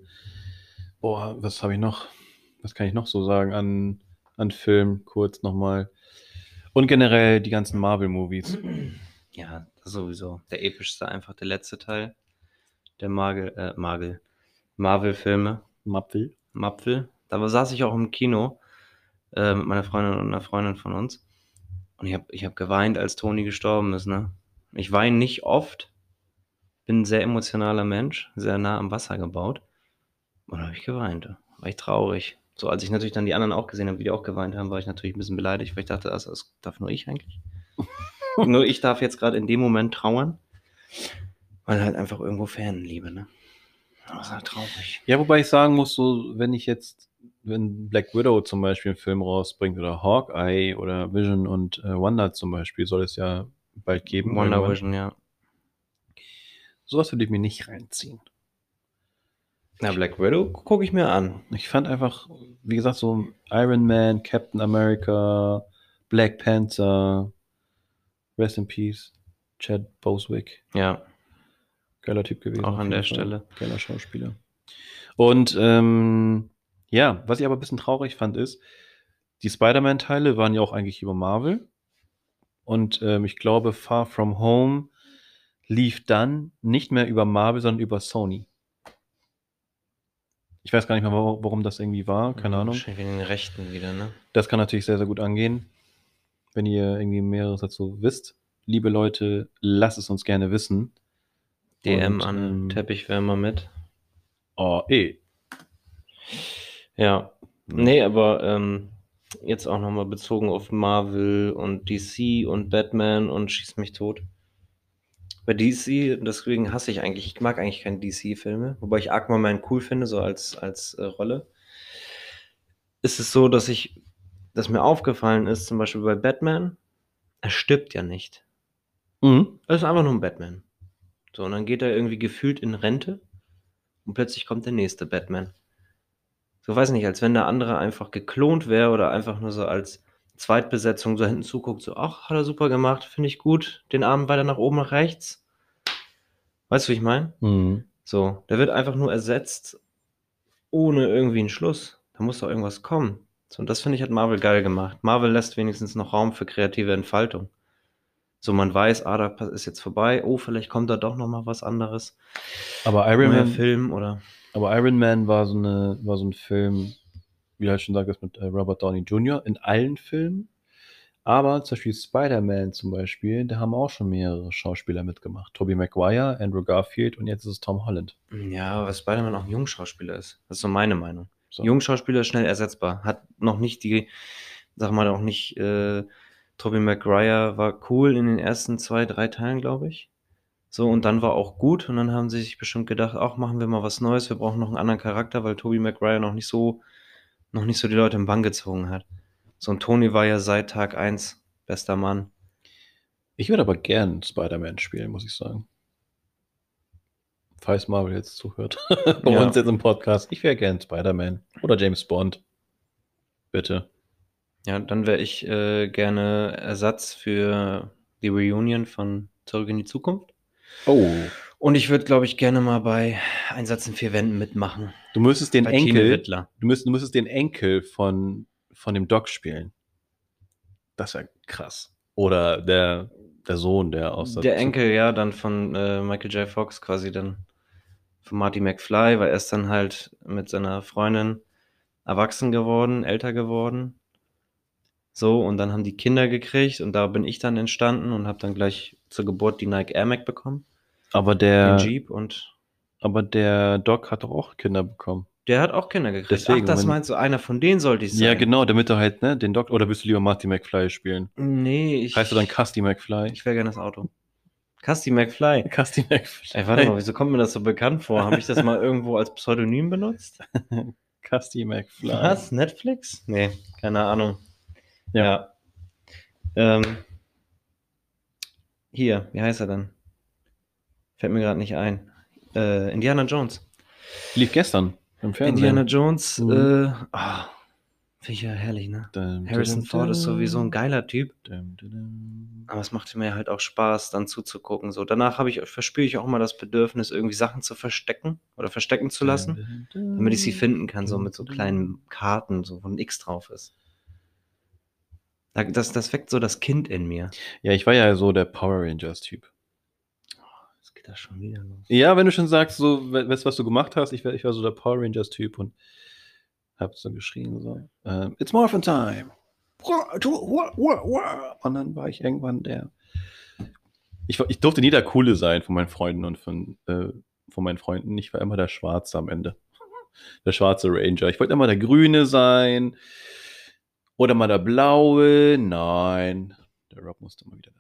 boah, was habe ich noch? Was kann ich noch so sagen an, an Film kurz nochmal? Und generell die ganzen Marvel-Movies. Ja, sowieso. Der epischste einfach der letzte Teil. Der Margel, äh, Margel. Marvel-Filme. Mapfel. Mapfel. Da saß ich auch im Kino äh, mit meiner Freundin und einer Freundin von uns. Und ich habe ich hab geweint, als Toni gestorben ist. Ne? Ich weine nicht oft. Bin ein sehr emotionaler Mensch, sehr nah am Wasser gebaut. Und da habe ich geweint. War ich traurig. So, als ich natürlich dann die anderen auch gesehen habe, wie die auch geweint haben, war ich natürlich ein bisschen beleidigt, weil ich dachte, das, das darf nur ich eigentlich. nur ich darf jetzt gerade in dem Moment trauern, weil halt einfach irgendwo Fanliebe, ne? Das ist halt traurig. Ja, wobei ich sagen muss, so, wenn ich jetzt, wenn Black Widow zum Beispiel einen Film rausbringt oder Hawkeye oder Vision und äh, Wanda zum Beispiel, soll es ja bald geben. Wonder irgendwann. Vision, ja. Sowas würde ich mir nicht reinziehen. Na, Black Widow gucke ich mir an. Ich fand einfach, wie gesagt, so Iron Man, Captain America, Black Panther, Rest in Peace, Chad Boswick. Ja, Geiler Typ gewesen. Auch an der Fall. Stelle. Geiler Schauspieler. Und ähm, ja, was ich aber ein bisschen traurig fand, ist, die Spider-Man-Teile waren ja auch eigentlich über Marvel. Und ähm, ich glaube, Far From Home lief dann nicht mehr über Marvel, sondern über Sony. Ich weiß gar nicht mehr, wa- warum das irgendwie war. Keine Ahnung. Wahrscheinlich wegen den Rechten wieder, ne? Das kann natürlich sehr, sehr gut angehen. Wenn ihr irgendwie mehreres dazu wisst. Liebe Leute, lasst es uns gerne wissen. DM Und, an ähm, Teppichwärmer mit. Oh, eh. Ja. Nee, aber ähm, jetzt auch nochmal bezogen auf Marvel und DC und Batman und Schieß mich tot. Bei DC, deswegen hasse ich eigentlich, ich mag eigentlich keine DC-Filme, wobei ich Aquaman cool finde, so als, als äh, Rolle. Ist es so, dass ich, dass mir aufgefallen ist, zum Beispiel bei Batman, er stirbt ja nicht. Mhm. Er ist einfach nur ein Batman. So, und dann geht er irgendwie gefühlt in Rente und plötzlich kommt der nächste Batman. So weiß nicht, als wenn der andere einfach geklont wäre oder einfach nur so als Zweitbesetzung so hinten zuguckt, so, ach, hat er super gemacht, finde ich gut, den Arm weiter nach oben, nach rechts. Weißt du, wie ich meine? Mhm. So, der wird einfach nur ersetzt, ohne irgendwie einen Schluss. Da muss doch irgendwas kommen. So, und das finde ich hat Marvel geil gemacht. Marvel lässt wenigstens noch Raum für kreative Entfaltung. So, man weiß, ah, da ist jetzt vorbei, oh, vielleicht kommt da doch noch mal was anderes. Aber Iron Neuer Man, Film oder. aber Iron Man war so, eine, war so ein Film, wie du halt schon sagtest, mit äh, Robert Downey Jr. in allen Filmen. Aber zum Beispiel Spider-Man zum Beispiel, da haben auch schon mehrere Schauspieler mitgemacht. Tobey Maguire, Andrew Garfield und jetzt ist es Tom Holland. Ja, weil Spider-Man auch ein Jungschauspieler ist. Das ist so meine Meinung. So. Jungschauspieler ist schnell ersetzbar. Hat noch nicht die, sag mal, auch nicht, äh, Tobey Maguire war cool in den ersten zwei, drei Teilen, glaube ich. So, und dann war auch gut und dann haben sie sich bestimmt gedacht: „Ach, machen wir mal was Neues. Wir brauchen noch 'n anderen Charakter“, weil Tobey Maguire noch nicht so noch nicht so die Leute in Bann gezogen hat. So 'n Tony war ja seit Tag 1 bester Mann. Ich würde aber gern Spider-Man spielen, muss ich sagen. Falls Marvel jetzt zuhört, bei Ja. uns jetzt im Podcast. Ich wäre gern Spider-Man oder James Bond. Bitte. Ja, dann wäre ich, äh, gerne Ersatz für die Reunion von Zurück in die Zukunft. Oh. Und ich würde, glaube ich, gerne mal bei Einsatz in 4 Wänden mitmachen. Du müsstest den Bei Enkel du müsst du müsstest den Enkel von von dem Doc spielen. Das wäre krass. Oder der der Sohn, der aus Der Enkel, ja, dann von, äh, Michael J. Fox quasi dann von Marty McFly, weil er ist dann halt mit seiner Freundin erwachsen geworden, älter geworden. So, und dann haben die Kinder gekriegt und da bin ich dann entstanden und habe dann gleich zur Geburt die Nike Air Mac bekommen, Aber den der Jeep und aber der Doc hat doch auch Kinder bekommen. der hat auch Kinder gekriegt. Deswegen, Ach, das wenn- meinst du, einer von denen sollte ich sein? Ja, genau, damit du halt, ne, den Doc oder willst du lieber Marty McFly spielen? Ne, ich Heißt du dann Custy McFly? Ich wäre gerne das Auto. Custy McFly. Custy McFly. Ey, warte mal, wieso kommt mir das so bekannt vor? Habe ich das mal irgendwo als Pseudonym benutzt? Custy McFly. Was? Netflix? Nee, keine Ahnung. Ja. Ja. Ähm, hier, wie heißt er denn? Fällt mir gerade nicht ein. Äh, Indiana Jones. Lief gestern im Fernsehen. Indiana Jones, Mhm. äh, ah, finde ich ja herrlich, ne? Dum, Harrison dum, Ford ist dum. sowieso ein geiler Typ. Aber es machte mir halt auch Spaß, dann zuzugucken. So, danach habe ich, verspüre ich auch mal das Bedürfnis, irgendwie Sachen zu verstecken oder verstecken zu lassen, damit ich sie finden kann, so mit so kleinen Karten, so wo ein X drauf ist. Da- Das, das weckt so das Kind in mir. Ja, ich war ja so der Power Rangers-Typ. Geht da schon wieder los? Ja, wenn du schon sagst, so, we- weißt was du gemacht hast, ich war, ich war so der Power Rangers-Typ und hab so geschrien, so, ähm, It's Morphin Time. Und dann war ich irgendwann der. Ich, ich durfte nie der Coole sein von meinen Freunden und von, äh, von meinen Freunden. Ich war immer der Schwarze am Ende. Der schwarze Ranger. Ich wollte immer der Grüne sein. Oder mal der Blaue. Nein. Der Rob musste mal wieder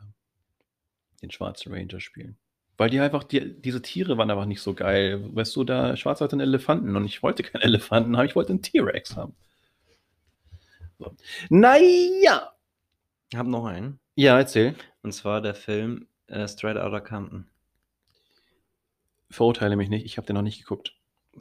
den schwarzen Ranger spielen. Weil die einfach, die, diese Tiere waren einfach nicht so geil. Weißt du, der Schwarze hatte einen Elefanten und ich wollte keinen Elefanten haben, ich wollte einen T-Rex haben. So. Naja. Ich habe noch einen. Ja, erzähl. Und zwar der Film äh, Straight Outta Compton. Verurteile mich nicht, ich habe den noch nicht geguckt.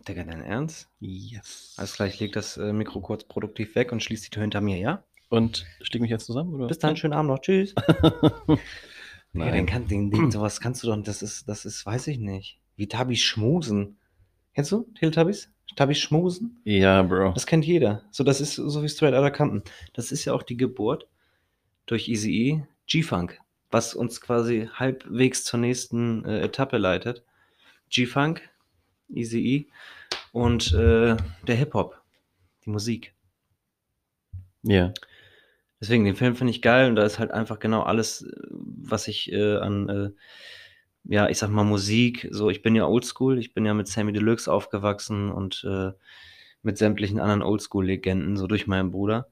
Digga, dein Ernst? Yes. Alles klar, ich leg das äh, Mikro kurz produktiv weg und schließ die Tür hinter mir, ja? Und stieg mich jetzt zusammen, oder? Bis dann, schönen Abend noch, tschüss. Nee, den Nein. kann, den, den, sowas kannst du doch, das ist, das ist, weiß ich nicht. Wie Tabis schmusen. Kennst du Teletubbies? Tabis schmusen? Ja, Bro. Das kennt jeder. So, das ist so wie Straight Outta Compton. Das ist ja auch die Geburt durch Eazy-E G-Funk, was uns quasi halbwegs zur nächsten äh, Etappe leitet. G-Funk, Eazy-E und äh, der Hip-Hop, die Musik. Ja. Deswegen, den Film finde ich geil und da ist halt einfach genau alles, äh, was ich äh, an, äh, ja, ich sag mal Musik, so, ich bin ja oldschool, ich bin ja mit Sammy Deluxe aufgewachsen und äh, mit sämtlichen anderen Oldschool-Legenden, so durch meinen Bruder.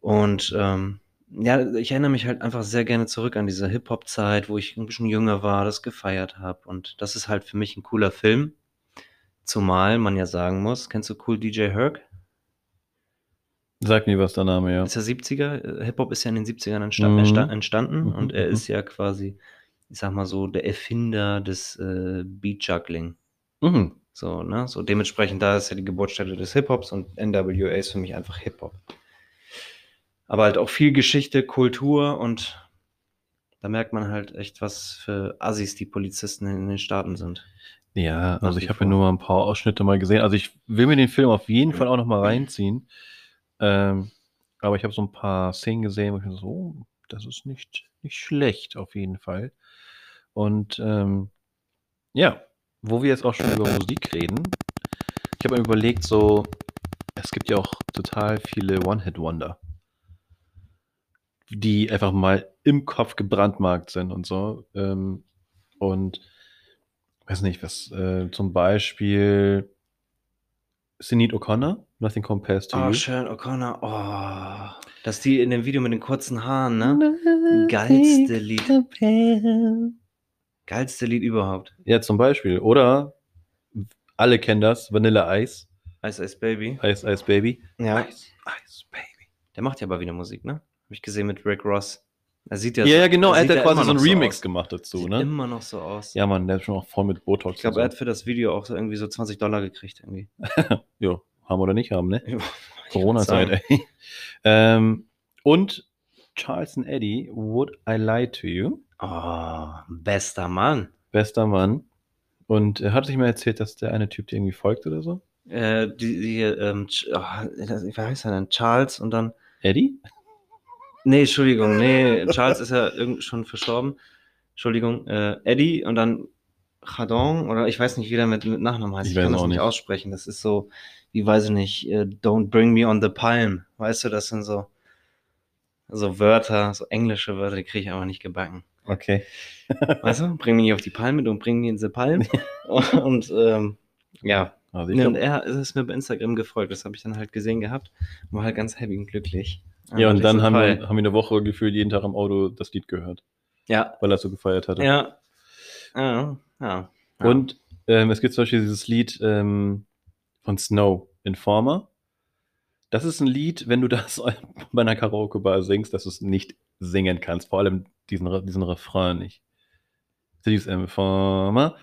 Und ähm, ja, ich erinnere mich halt einfach sehr gerne zurück an diese Hip-Hop-Zeit, wo ich ein bisschen jünger war, das gefeiert habe. Und das ist halt für mich ein cooler Film. Zumal man ja sagen muss, kennst du Cool DJ Herc? Sag mir, was der Name, ja. ist ja 70er. äh, Hip-Hop ist ja in den 70ern entsta Mhm. entsta entstanden Mhm, und er mhm. ist ja quasi, ich sag mal so, der Erfinder des äh, Beat-Juggling. Mhm. So, ne? So dementsprechend, da ist ja die Geburtsstätte des Hip-Hops und NWA ist für mich einfach Hip-Hop. Aber halt auch viel Geschichte, Kultur und da merkt man halt echt, was für Assis die Polizisten in den Staaten sind. Ja, also ich habe ja nur mal ein paar Ausschnitte mal gesehen. Also ich will mir den Film auf jeden Fall auch noch mal reinziehen. Ähm, aber ich habe so ein paar Szenen gesehen, wo ich mir so, oh, das ist nicht, nicht schlecht auf jeden Fall. Und ähm, ja, wo wir jetzt auch schon über Musik reden, ich habe mir überlegt, so, es gibt ja auch total viele One-Hit-Wonder, die einfach mal im Kopf gebrandmarkt sind und so. Ähm, und weiß nicht, was äh, zum Beispiel Sinead O'Connor, Nothing Compares to Oh, You. Sharon O'Connor, oh. Dass die in dem Video mit den kurzen Haaren, ne? Geilste Lied. Geilste Lied überhaupt. Ja, zum Beispiel. Oder alle kennen das, Vanilla Ice, Ice Ice Baby. Ice Ice Baby. Ja. Ice Ice Baby. Der macht ja aber wieder Musik, ne? Hab ich gesehen mit Rick Ross. Er sieht ja Ja, so- ja, genau. Er hat ja quasi so einen Remix aus. gemacht dazu, Sieht ne? immer noch so aus. Ja, Mann, der ist schon auch voll mit Botox. Ich glaube, er hat für das Video auch so irgendwie so 20 Dollar gekriegt irgendwie. Ja, haben oder nicht haben, ne? Corona-Zeit, ey. ähm, und Charles and Eddie, Would I Lie to You? Oh, bester Mann. Bester Mann. Und er hat sich mal erzählt, dass der eine Typ dir irgendwie folgt oder so? Äh, die, die, ähm, oh, wie heißt er denn? Charles und dann. Eddie? Nee, Entschuldigung, nee, Charles ist ja irgend schon verstorben. Entschuldigung, äh, Eddie und dann Chardon oder ich weiß nicht, wie der mit, mit Nachnamen heißt. Ich Ich, kann das nicht nicht. aussprechen. Das ist so, wie weiß ich nicht, äh, Don't bring me on the palm. Weißt du, das sind so, so Wörter, so englische Wörter, die kriege ich aber nicht gebacken. Okay. Weißt du? Bring mich nicht auf die Palme, don't bring me in the palm. und ähm, ja, Also Nee, und er ist mir bei Instagram gefolgt, das habe ich dann halt gesehen gehabt und war halt ganz happy und glücklich. Ja, und dann haben wir, haben wir eine Woche gefühlt jeden Tag im Auto das Lied gehört, Ja, weil er so gefeiert hatte. ja. Ja, ja. Und ähm, es gibt zum Beispiel dieses Lied ähm, von Snow, Informer. Das ist ein Lied, wenn du das bei einer Karaoke-Bar singst, dass du es nicht singen kannst. Vor allem diesen, diesen Refrain nicht. So Dieses Informer.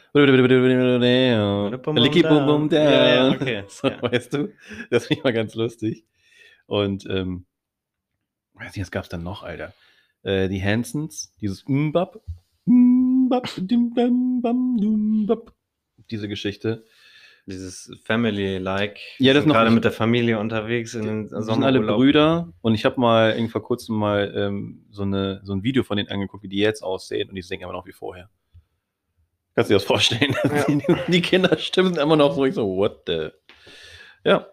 Licky Boom Boom Down. Ja, okay. So, Ja. Weißt du? Das finde ich mal ganz lustig. Und, ähm, weiß nicht, was gab es dann noch, Alter? Äh, die Hansons, dieses Mbap. Mbap, dim, bam, bam, dum, bap. Diese Geschichte. Dieses Family-like. Ja, das Sind noch gerade mit der Familie unterwegs in den Die sind alle. Brüder und ich habe mal irgendwie vor kurzem mal ähm, so, eine, so ein Video von denen angeguckt, wie die jetzt aussehen und die singen immer noch wie vorher. Kannst du dir das vorstellen? Ja. Die, die Kinderstimmen sind immer noch so, ich so, what the? Ja.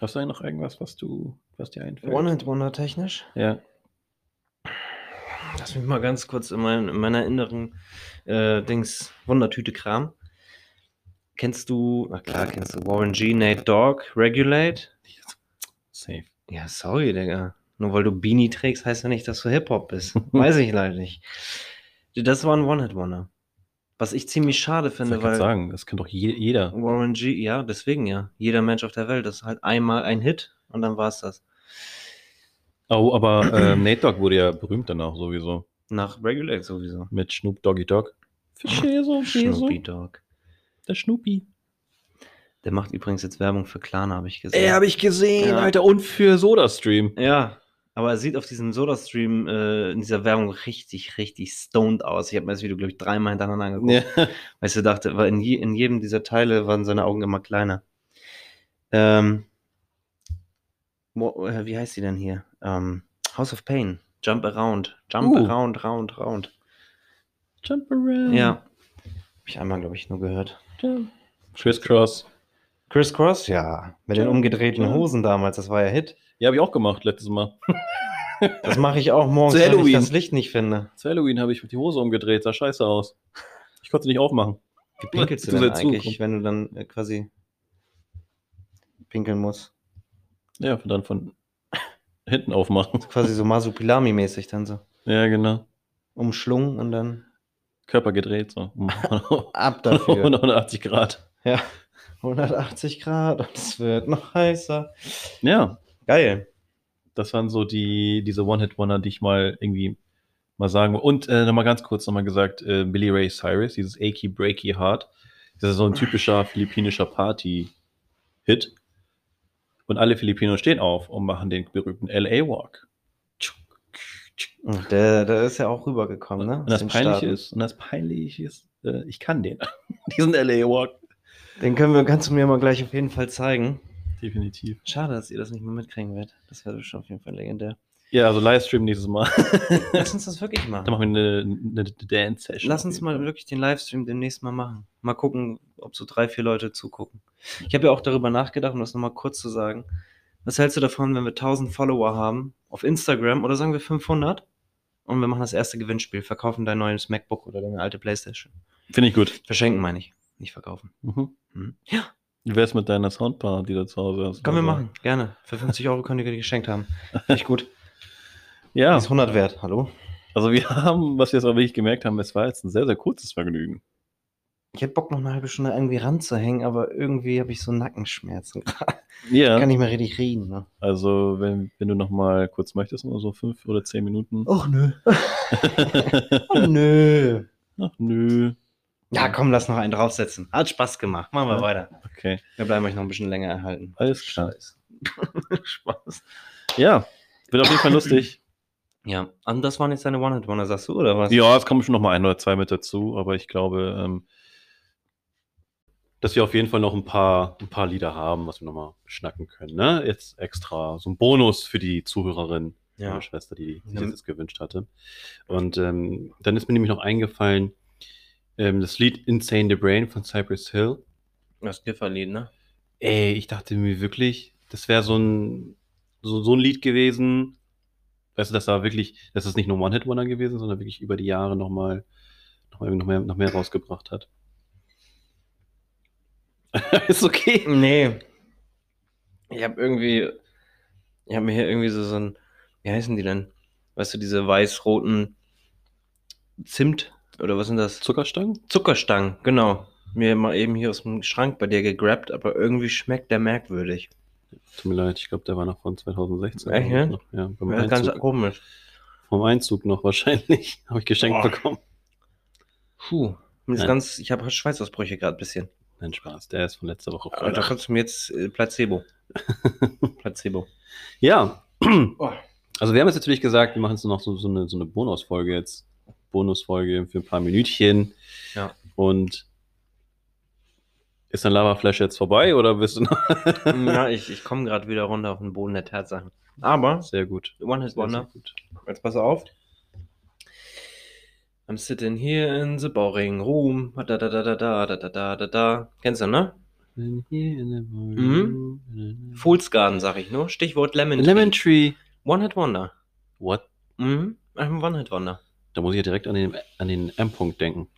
Hast du eigentlich noch irgendwas, was du, was dir einfällt? One-Hit-Wonder technisch. Ja. Lass mich mal ganz kurz in, mein, in meiner inneren äh, Dings Wundertüte Kram. Kennst du, na klar, kennst du Warren G, Nate Dogg, Regulate? Safe. Ja, sorry, Digga. Nur weil du Beanie trägst, heißt ja nicht, dass du Hip-Hop bist. Weiß ich leider nicht. Das war ein One-Hit-Wonder. Was ich ziemlich schade Ich finde, kann weil sagen, das kennt doch je, jeder. Warren G, ja, deswegen ja. Jeder Mensch auf der Welt ist halt einmal ein Hit und dann war's das. Oh, aber ähm, Nate Dogg wurde ja berühmt danach sowieso. Nach Regulate sowieso. Mit Snoop Doggy Dogg. Fische, Snoopy Dogg. Der Snoopy. Der macht übrigens jetzt Werbung für Klarna, habe ich gesehen. Ey, habe ich gesehen, Ja. Alter. Und für SodaStream. Ja, aber er sieht auf diesem SodaStream äh, in dieser Werbung richtig, richtig stoned aus. Ich habe mir das Video, glaube ich, dreimal hintereinander angeguckt. Ja. Weil ich so dachte, weil in, je, in jedem dieser Teile waren seine Augen immer kleiner. Ähm, äh, wie heißt die denn hier? Ähm, House of Pain. Jump Around. Jump Uh. Around, Round, Round. Jump around. Ja. Habe ich einmal, glaube ich, nur gehört. Jump. Criss Cross. Chris Cross? Ja. Mit den Jump, umgedrehten jump. Hosen damals, das war ja Hit. Ja, habe ich auch gemacht letztes Mal. Das mache ich auch morgens, Zu wenn ich Halloween. das Licht nicht finde. Zu Halloween habe ich die Hose umgedreht, sah scheiße aus. Ich konnte sie nicht aufmachen. Wie pinkelst du Zu denn eigentlich, zukommen. wenn du dann äh, quasi pinkeln musst? Ja, und dann von hinten aufmachen. Quasi so Masupilami-mäßig dann so. Ja, genau. Umschlungen und dann Körper gedreht, so. Ab dafür. 180 Grad. ja. 180 Grad und es wird noch heißer. Ja, Geil. das waren so die, diese One-Hit-Wonder, die ich mal irgendwie mal sagen wollte. Und äh, nochmal ganz kurz nochmal gesagt, äh, Billy Ray Cyrus, dieses Achy Breaky Heart, das ist so ein typischer philippinischer Party-Hit. Und alle Filipinos stehen auf und machen den berühmten LA Walk. Der, der ist ja auch rübergekommen, ne? Und das Peinliche ist, und das Peinliche ist, äh, ich kann den. Diesen LA Walk. Den können wir, kannst du mir mal gleich auf jeden Fall zeigen. Definitiv. Schade, dass ihr das nicht mehr mitkriegen werdet. Das wäre schon auf jeden Fall legendär. Ja, also Livestream nächstes Mal. Lass uns das wirklich Dann machen. machen wir eine, eine Dance-Session. Lass uns mal wirklich den Livestream demnächst mal machen. Mal gucken, ob so drei, vier Leute zugucken. Ich habe ja auch darüber nachgedacht, um das nochmal kurz zu sagen. Was hältst du davon, wenn wir 1000 Follower haben auf Instagram oder sagen wir 500? Und wir machen das erste Gewinnspiel. Verkaufen dein neues MacBook oder deine alte Playstation. Finde ich gut. Verschenken meine ich. Nicht verkaufen. Mhm. Mhm. Ja, Wie wär's mit deiner Soundbar, die du zu Hause hast? können wir Also- machen. Gerne. Für 50 Euro könnt ihr die geschenkt haben. Finde ich gut. Die Ja, ist 100 wert. Hallo? Also wir haben, was wir jetzt auch wirklich gemerkt haben, es war jetzt ein sehr, sehr kurzes Vergnügen. Ich hätte Bock, noch eine halbe Stunde irgendwie ranzuhängen, aber irgendwie habe ich so Nackenschmerzen gerade. Ja. Kann nicht mehr richtig reden, ne? Also wenn, wenn du noch mal kurz möchtest, nur so fünf oder zehn Minuten. Och nö. oh nö. Ach nö. Ja, komm, lass noch einen draufsetzen. Hat Spaß gemacht. Machen wir Ja. weiter. Okay, Wir bleiben euch noch ein bisschen länger erhalten. alles klar. Spaß. Ja, wird auf jeden Fall lustig. Ja, und das waren jetzt deine One-Hit-Wonder, sagst du, oder was? Ja, es kommen schon noch mal ein oder zwei mit dazu, aber ich glaube, ähm, dass wir auf jeden Fall noch ein paar, ein paar Lieder haben, was wir noch mal schnacken können. Ne? Jetzt extra so ein Bonus für die Zuhörerin, Ja. meine Schwester, die sich Ja. das jetzt gewünscht hatte. Und ähm, dann ist mir nämlich noch eingefallen, ähm, das Lied Insane the Brain von Cypress Hill. Das Kifferlied, ne? Ey, ich dachte mir wirklich, das wäre so ein, so, so ein Lied gewesen, weißt du, dass da wirklich, dass es nicht nur One-Hit-Wonder gewesen, sondern wirklich über die Jahre nochmal noch mal, noch mehr, noch mehr rausgebracht hat. ist okay. Nee. Ich habe irgendwie, ich habe mir hier irgendwie so, so ein, wie heißen die denn? Weißt du, diese weiß-roten Zimt oder was sind das? Zuckerstangen? Zuckerstangen, genau. Mir mal eben hier aus dem Schrank bei dir gegrabt, aber irgendwie schmeckt der merkwürdig. Tut mir leid, ich glaube, der war noch von 2016. Echt, ne? noch. Ja, beim Ja, ganz komisch. vom Einzug noch wahrscheinlich. Habe ich geschenkt Boah. bekommen. Puh. Mir ganz, ich habe Schweißausbrüche gerade ein bisschen. Nein, Spaß, der ist von letzter Woche. Aber da kannst du mir jetzt äh, Placebo. Placebo. Ja, Oh. also wir haben jetzt natürlich gesagt, wir machen jetzt noch so, so eine, so eine Bonusfolge jetzt. Bonusfolge für ein paar Minütchen. Ja. Und ist dein Lava-Flash jetzt vorbei oder bist du noch? ja, ich, ich komme gerade wieder runter auf den Boden der Tatsachen. Aber, Sehr gut. One Hit Wonder. Jetzt pass auf. I'm sitting here in the boring room. Da da da da da da da da da da. Kennst du, ne? Mhm. Fool's Garden, sag ich nur. Stichwort Lemon. Lemon Tree. Tree. One Hit Wonder. What? Mhm. Ein One Hit Wonder. Da muss ich ja direkt an den, an den M-Punkt denken,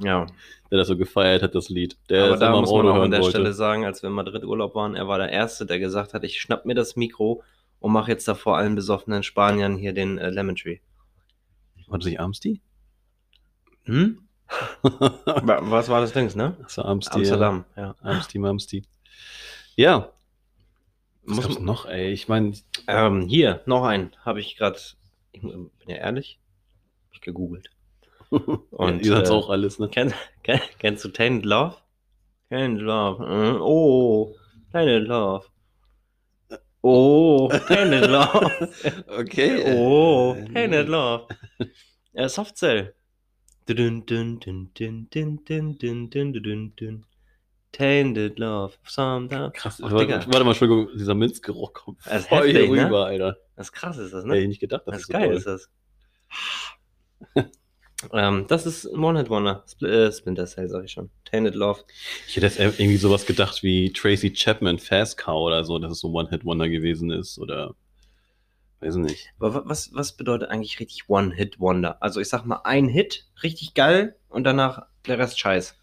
Ja. der das so gefeiert hat, das Lied. Der Aber da muss man auch an der wollte. Stelle sagen, als wir in Madrid Urlaub waren, er war der Erste, der gesagt hat, ich schnapp mir das Mikro und mache jetzt da vor allen besoffenen Spaniern hier den äh, Lemon Tree. War das nicht Amsti? Hm? Wa- Was war das Dings, ne? War Amsti. Amsterdam, ja. Ja. Amsti, Mamsti. Ja. Was Muss- gab's noch, ey? Ich meine, Ähm, hier, noch einen. Habe ich gerade, ich bin ja ehrlich, hab ich gegoogelt. Und, ihr äh, auch alles, ne? Kennst, kenn, kennst du Tainted Love? Tainted äh, oh, Love. Oh, Tainted Love. Oh, Tainted Love. okay. Oh, äh, Tainted Love. Äh, Softcell. Tainted Love. Sometimes. Krass, oh, Digga. Warte mal, Entschuldigung, dieser Minzgeruch kommt das voll heftig, ne? rüber, ne? Alter. Das ist krass, ist das, ne? Hätte ich nicht gedacht, dass das ist geil so ist das. ähm, das ist ein One-Hit-Wonder. Spl äh, Splinter Cell, sag ich schon. Tainted Love. Ich hätte jetzt irgendwie sowas gedacht wie Tracy Chapman, Fast Cow oder so, dass es so ein One-Hit-Wonder gewesen ist oder weiß nicht. Aber wa- was, was bedeutet eigentlich richtig One-Hit-Wonder? Also ich sag mal, ein Hit, richtig geil und danach der Rest scheiß.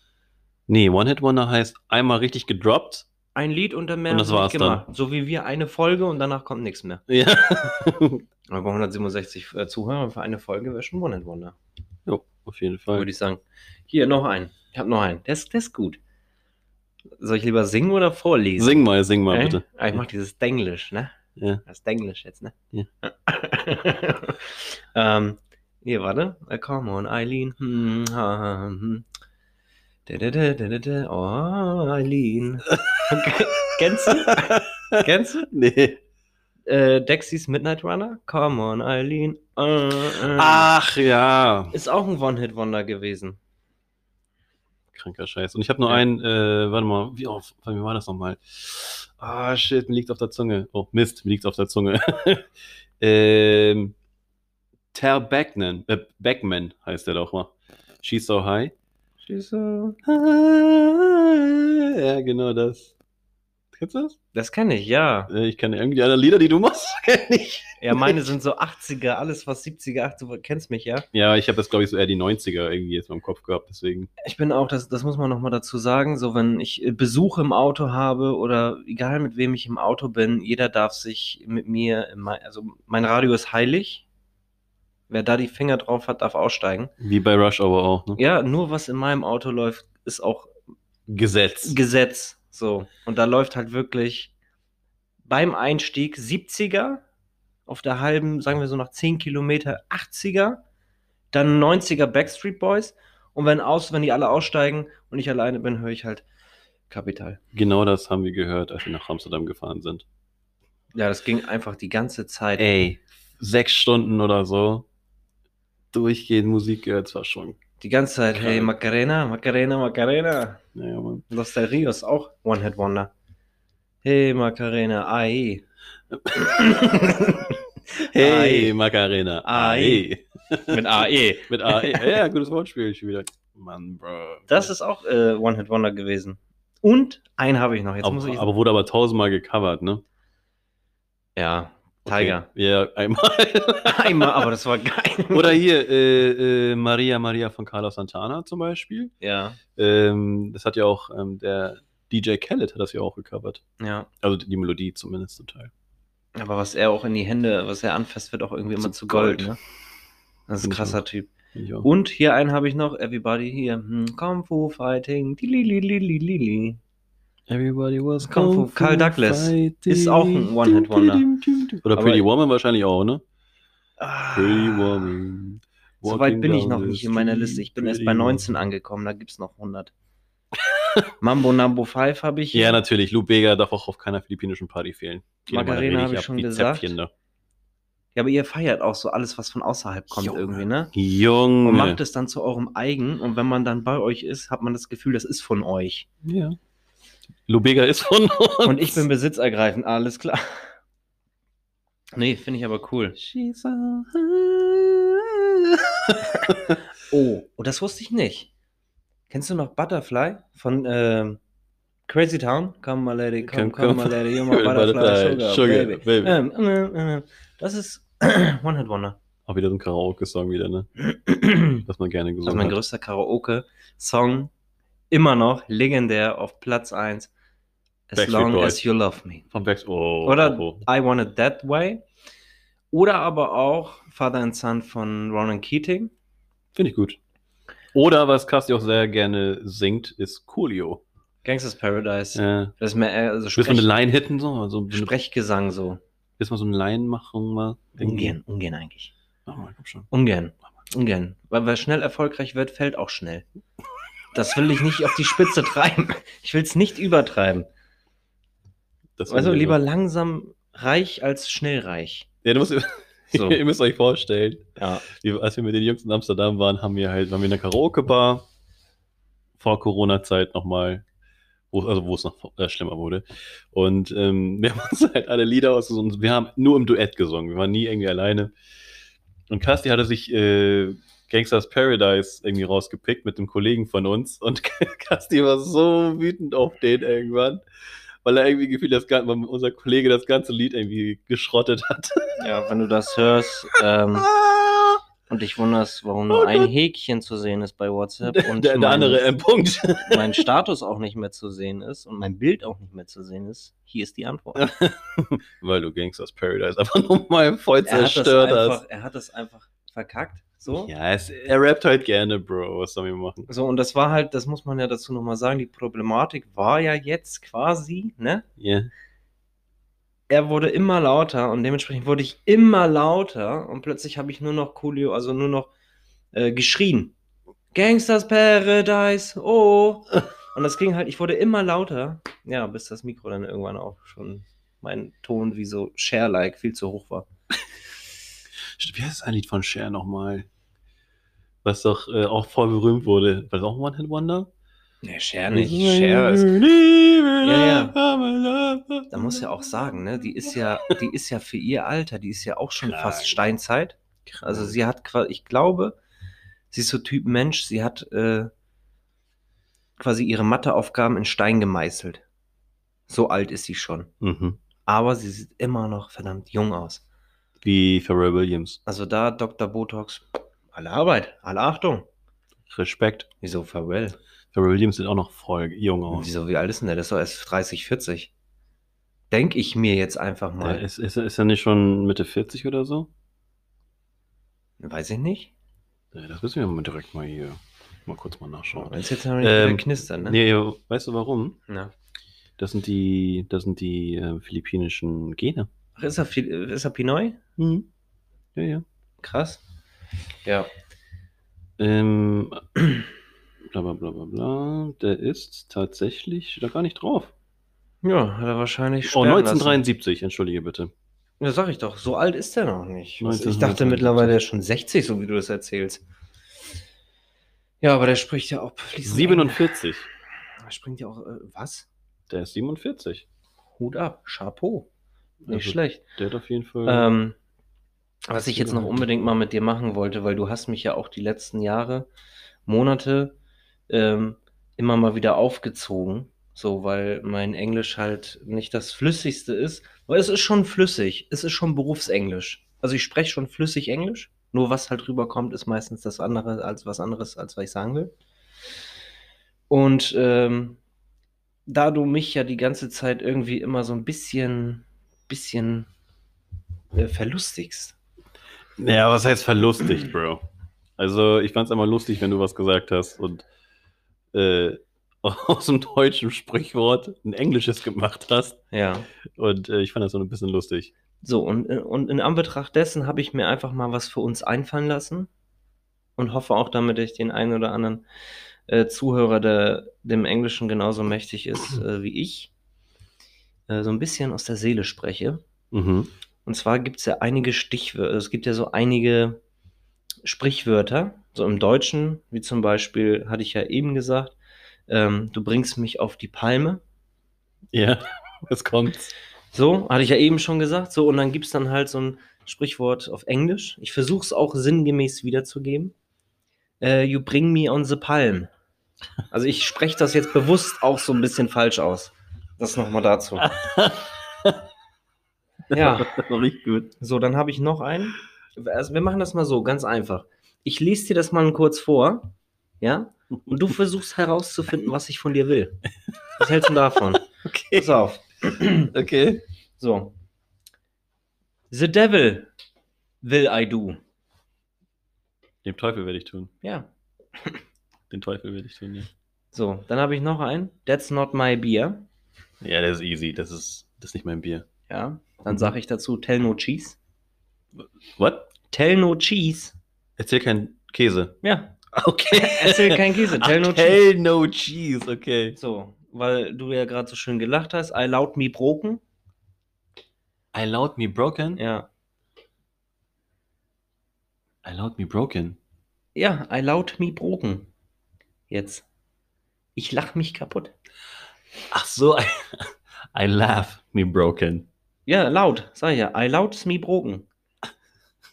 Nee, One-Hit-Wonder heißt einmal richtig gedroppt. Ein Lied und dann mehr Und das war's gemacht. So wie wir eine Folge und danach kommt nichts mehr. Ja. Aber bei 167 äh, Zuhörer für eine Folge wäre schon One-Hit-Wonder. jo, auf jeden Fall. Würde ich sagen. Hier, noch einen. Ich hab noch einen. Der ist, der ist gut. Soll ich lieber singen oder vorlesen? Sing mal, sing mal Äh? bitte. Ah, ich mach dieses Denglisch, ne? Ja. Das Denglisch jetzt, ne? Ja. ähm, hier, warte. Äh, Come on, Eileen. Hm, ha, ha, hm. Da, da, da, da, da, da. Oh, Eileen. Kennst du? Kennst du? Nee. Äh, Dexys Midnight Runner? Come on, Eileen. Äh, äh. Ach ja. Ist auch ein One-Hit-Wonder gewesen. Kranker Scheiß. Und ich habe nur Ja. einen, äh, warte mal, wie, auf, wie war das nochmal? Ah, shit, mir liegt's auf der Zunge. Oh, Mist, mir liegt's auf der Zunge. ähm, Ter Beckman, äh, Beckman heißt der doch mal. She's so high. She's so- Ja, genau das. Kennst du das? Das kenne ich, ja. Äh, Ich kann irgendwie alle Lieder, die du machst, kenn ich. Ja, meine sind so 80er, alles was 70er, 80er, du kennst mich, ja? Ja, ich habe das, glaube ich, so eher die 90er irgendwie jetzt mal im Kopf gehabt, deswegen. Ich bin auch, das, das muss man nochmal dazu sagen, so wenn ich äh, Besuch im Auto habe oder egal mit wem ich im Auto bin, jeder darf sich mit mir, also mein Radio ist heilig. Wer da die Finger drauf hat, darf aussteigen. Wie bei Rush Hour auch, ne? Ja, nur was in meinem Auto läuft, ist auch Gesetz. Gesetz. So. Und da läuft halt wirklich beim Einstieg 70er, auf der halben, sagen wir so nach 10 Kilometer 80er, dann 90er Backstreet Boys. Und wenn aus, wenn die alle aussteigen und ich alleine bin, höre ich halt Kapital. Genau das haben wir gehört, als wir nach Amsterdam gefahren sind. Ja, das ging einfach die ganze Zeit. Ey, sechs Stunden oder so durchgehend Musik gehört, das war schon. Die ganze Zeit, hey. Macarena, Macarena, Macarena. Naja, Mann. Los del Rios, auch One-Hit-Wonder. Hey, Macarena, ai. Hey. Macarena. Ai. Mit AE. Mit AE. Ja, gutes Wortspiel schon wieder. Mann, Bro. Das ist auch äh, One-Hit-Wonder gewesen. Und einen habe ich noch. Jetzt aber, muss ich. aber wurde aber tausendmal gecovert, ne? ja, Tiger. Okay. Ja, einmal. Einmal, aber das war geil. Oder hier, äh, äh, Maria Maria von Carlos Santana zum Beispiel. Ja, Ähm, das hat ja auch ähm, der DJ Khaled hat das ja auch gecovert. ja. Also die Melodie zumindest zum Teil. Aber was er auch in die Hände, was er anfasst, wird auch irgendwie immer Zu Gold, Gold. ne? Das ist ein krasser auch. Typ. Und hier einen habe ich noch, Everybody hier. Hm, Kung Fu Fighting. Dililililili. Everybody was Kung Fu. Karl Douglas ist auch ein One-Hit-Wonder. Oder Aber- Pretty Woman wahrscheinlich auch, ne? Ah, Pretty Woman. So weit bin ich noch nicht in meiner Liste. Ich bin erst bei 19 woman. angekommen, da gibt es noch 100. Mambo Numbo 5 habe ich. Ja, natürlich. Lou Bega darf auch auf keiner philippinischen Party fehlen. Macarena wenig habe ich schon die gesagt. Zäpfchen da. Ja, aber ihr feiert auch so alles, was von außerhalb kommt Junge. irgendwie, ne? Junge. Und macht es dann zu eurem eigen. Und wenn man dann bei euch ist, hat man das Gefühl, das ist von euch. Ja. Lou Bega ist von uns. Und ich bin besitzergreifend, alles klar. Nee, finde ich aber cool. She's Oh, oh, das wusste ich nicht. Kennst du noch Butterfly von ähm, Crazy Town? Come my lady, come, Come, come, come. my lady, you're my butterfly, Butterfly, sugar, sugar, baby. baby. Ähm, ähm, ähm, das ist One Hit Wonder. Auch wieder so ein Karaoke-Song wieder, ne? Was man gerne Das ist gesungen mein hat. größter Karaoke-Song. Immer noch legendär auf Platz 1. As Backstreet long Boys. as you love me. Von Back oh, Oder oh, I Want It That Way. Oder aber auch Father and Son von Ronan Keating. Finde ich gut. Oder was Casti auch sehr gerne singt, ist Coolio. Gangsters Paradise. Ja. Das ist mehr eher also Willst du eine Sprech, Line hitten? So? Also, Sprechgesang so. willst du mal so eine Line machen? Mal? Ungern, ungern eigentlich. Mach mal, komm schon. Ungern. Ungern. Weil wer schnell erfolgreich wird, fällt auch schnell. Das will ich nicht auf die Spitze treiben. Ich will es nicht übertreiben. Das Also lieber so. langsam reich als schnell reich. Ja, du musst, So. ihr müsst euch vorstellen, Ja. als wir mit den Jungs in Amsterdam waren, haben wir halt, waren wir in einer Karaoke-Bar vor Corona-Zeit nochmal, wo, also wo es noch äh, schlimmer wurde. Und ähm, wir haben uns halt alle Lieder ausgesucht. und Wir haben nur im Duett gesungen. Wir waren nie irgendwie alleine. Und Kasti hatte sich äh, Gangsters Paradise irgendwie rausgepickt mit einem Kollegen von uns. Und Kasti war so wütend auf den irgendwann, weil er irgendwie gefühlt, das, gan- weil unser Kollege das ganze Lied irgendwie geschrottet hat. ja, wenn du das hörst ähm, und dich wunderst, warum nur Oh ein. Häkchen zu sehen ist bei WhatsApp und der, der mein, andere M-Punkt. mein Status auch nicht mehr zu sehen ist und mein Bild auch nicht mehr zu sehen ist, hier ist die Antwort. Weil du Gangsters Paradise einfach nochmal voll Er zerstört hast. er hat das einfach verkackt. So. Ja, es, er rappt halt gerne, Bro. Was sollen wir machen? So, und das war halt, das muss man ja dazu nochmal sagen, die Problematik war ja jetzt quasi, ne? Ja. Er wurde immer lauter und dementsprechend wurde ich immer lauter und plötzlich habe ich nur noch Coolio, also nur noch äh, geschrien. Gangsters Paradise, oh. Und das ging halt, ich wurde immer lauter, ja, bis das Mikro dann irgendwann auch schon mein Ton wie so Share-like viel zu hoch war. Wie heißt das ein Lied von Cher nochmal? Was doch äh, auch voll berühmt wurde. War das auch One Hit Wonder? Nee, Share nicht. Share ist, Ja, ja. da muss ja auch sagen, ne, die ist ja, die ist ja für ihr Alter, die ist ja auch schon Krank. fast Steinzeit. Also sie hat quasi, ich glaube, sie ist so Typ Mensch, sie hat äh, quasi ihre Matheaufgaben in Stein gemeißelt. So alt ist sie schon. Mhm. Aber sie sieht immer noch verdammt jung aus. Wie Pharrell Williams. Also da Dr. Botox, alle Arbeit, alle Achtung. Respekt. Wieso Pharrell? Pharrell Williams sieht auch noch voll jung aus. Wieso, wie alt ist denn der? Der ist doch erst 30, 40. Denk ich mir jetzt einfach Der mal. ist, ist, ist er nicht schon Mitte 40 oder so? Weiß ich nicht. Das müssen wir mal direkt mal hier mal kurz mal nachschauen. Wenn es jetzt noch nicht Ähm, knistern, ne? Nee, weißt du warum? Ja. Das sind die, das sind die äh, philippinischen Gene. Ach, ist er, viel, ist er Pinoy? Mhm. Ja, ja. Krass. Ja. Ähm, bla bla bla bla bla. Der ist tatsächlich, da gar nicht drauf. Ja, hat er wahrscheinlich Oh, sperren lassen. 1973, entschuldige bitte. Ja, sag ich doch. So alt ist er noch nicht. Was- Ich 1973. dachte mittlerweile, er ist schon 60, so wie du das erzählst. Ja, aber der spricht ja auch fließend 47. Englisch. Er springt ja auch, äh, was? Der ist 47. Hut ab, Chapeau. Nicht Also, schlecht. Der hat auf jeden Fall. Ähm, was ich jetzt noch unbedingt mal mit dir machen wollte, weil du hast mich ja auch die letzten Jahre, Monate ähm, immer mal wieder aufgezogen, so weil mein Englisch halt nicht das flüssigste ist, weil es ist schon flüssig, es ist schon Berufsenglisch. Also ich spreche schon flüssig Englisch, nur was halt rüberkommt, ist meistens das andere als was anderes, als was ich sagen will. Und ähm, da du mich ja die ganze Zeit irgendwie immer so ein bisschen, bisschen äh, verlustigst. ja, was heißt verlustigt, Bro? Also, ich fand's immer lustig, wenn du was gesagt hast und äh, aus dem deutschen Sprichwort ein englisches gemacht hast. Ja. Und äh, ich fand das so ein bisschen lustig. So, und, äh, und in Anbetracht dessen habe ich mir einfach mal was für uns einfallen lassen und hoffe auch damit, ich den einen oder anderen äh, Zuhörer, der dem Englischen genauso mächtig ist äh, wie ich, äh, so ein bisschen aus der Seele spreche. Mhm. Und zwar gibt es ja einige Stichwörter, es gibt ja so einige Sprichwörter, so im Deutschen, wie zum Beispiel, hatte ich ja eben gesagt, ähm, du bringst mich auf die Palme. Ja, es kommt. So, hatte ich ja eben schon gesagt. So, und dann gibt es dann halt so ein Sprichwort auf Englisch. Ich versuche es auch sinngemäß wiederzugeben. Äh, you bring me on the palm. Also ich spreche das jetzt bewusst auch so ein bisschen falsch aus. Das nochmal dazu. Ja, richtig gut. so, dann habe ich noch einen. Also wir machen das mal so, ganz einfach. Ich lese dir das mal kurz vor, ja? Und du versuchst herauszufinden, was ich von dir will. Was hältst du davon? Okay. Pass auf. Okay. So. The devil will I do. Dem Teufel werde ich tun. Ja. Den Teufel werde ich tun, ja. So, dann habe ich noch einen. That's not my beer. Ja, das ist easy. Das ist, das ist nicht mein Bier. Ja. Dann sage ich dazu Tell no cheese. What? Tell no cheese. Erzähl kein Käse. Ja. Okay. Erzähl kein Käse. Tell no Ach, cheese. Tell no cheese, okay. So, weil du ja gerade so schön gelacht hast. I loud me broken. I loud me broken. Ja. I loud me broken. Ja, I loud me broken. Jetzt. Ich lach mich kaputt. Ach so, I, I laugh me broken. Ja, laut, sag ich ja. I loud me broken.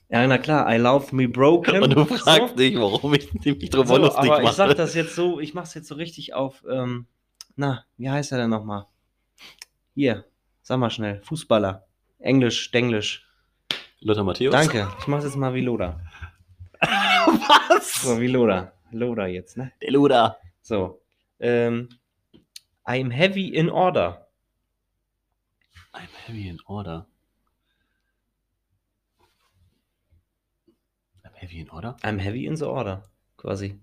Ja, na klar, I love me broken. Und du So. fragst dich, warum ich mich drüber So, lustig aber mache. ich sag das jetzt so, ich mach's jetzt so richtig auf, ähm, na, wie heißt er denn nochmal? Hier, sag mal schnell, Fußballer. Englisch, Denglisch. Lothar Matthäus? Danke, ich mach's jetzt mal wie Loda. Was? So, wie Loda. Loda jetzt, ne? Der Luda. So. Ähm, I'm heavy in order. I'm heavy in order. I'm heavy in order? I'm heavy in the order, quasi.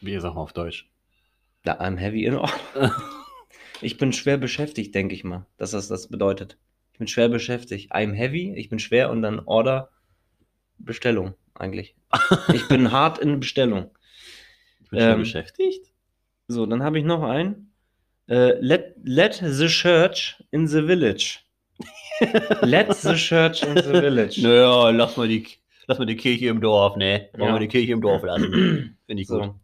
Wie sag mal auf Deutsch? Ja, I'm heavy in order. Ich bin schwer beschäftigt, denke ich mal, dass das das bedeutet. Ich bin schwer beschäftigt. I'm heavy, ich bin schwer und dann Order, Bestellung eigentlich. Ich bin hart in Bestellung. Ich bin Ähm, beschäftigt. So, dann habe ich noch einen. Äh, let, let the church in the village. let the church in the village. Naja, lass mal die, lass mal die Kirche im Dorf, ne? Wollen Ja. wir die Kirche im Dorf lassen. Finde ich gut. So.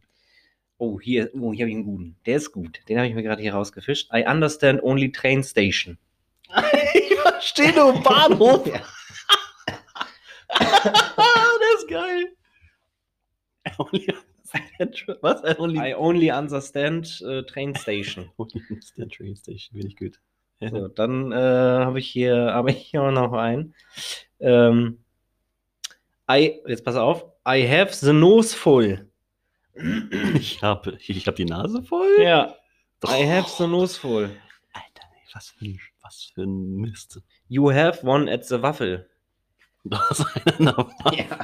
Oh, hier, oh, hier habe ich einen guten. Der ist gut. Den habe ich mir gerade hier rausgefischt. I understand only train station. ich verstehe nur Bahnhof. Ja. das ist geil. I only understand- Was? I only, I only understand äh, train station. only understand train station. Finde ich gut. So, dann äh, habe ich hier, habe ich hier auch noch einen. Ähm, I, jetzt pass auf. I have the nose full. Ich habe ich hab die Nase voll. Ja, I have the nose full. Alter, was für ein, was für ein Mist. You have one at the Waffel. Du hast einen Waffel. Ja.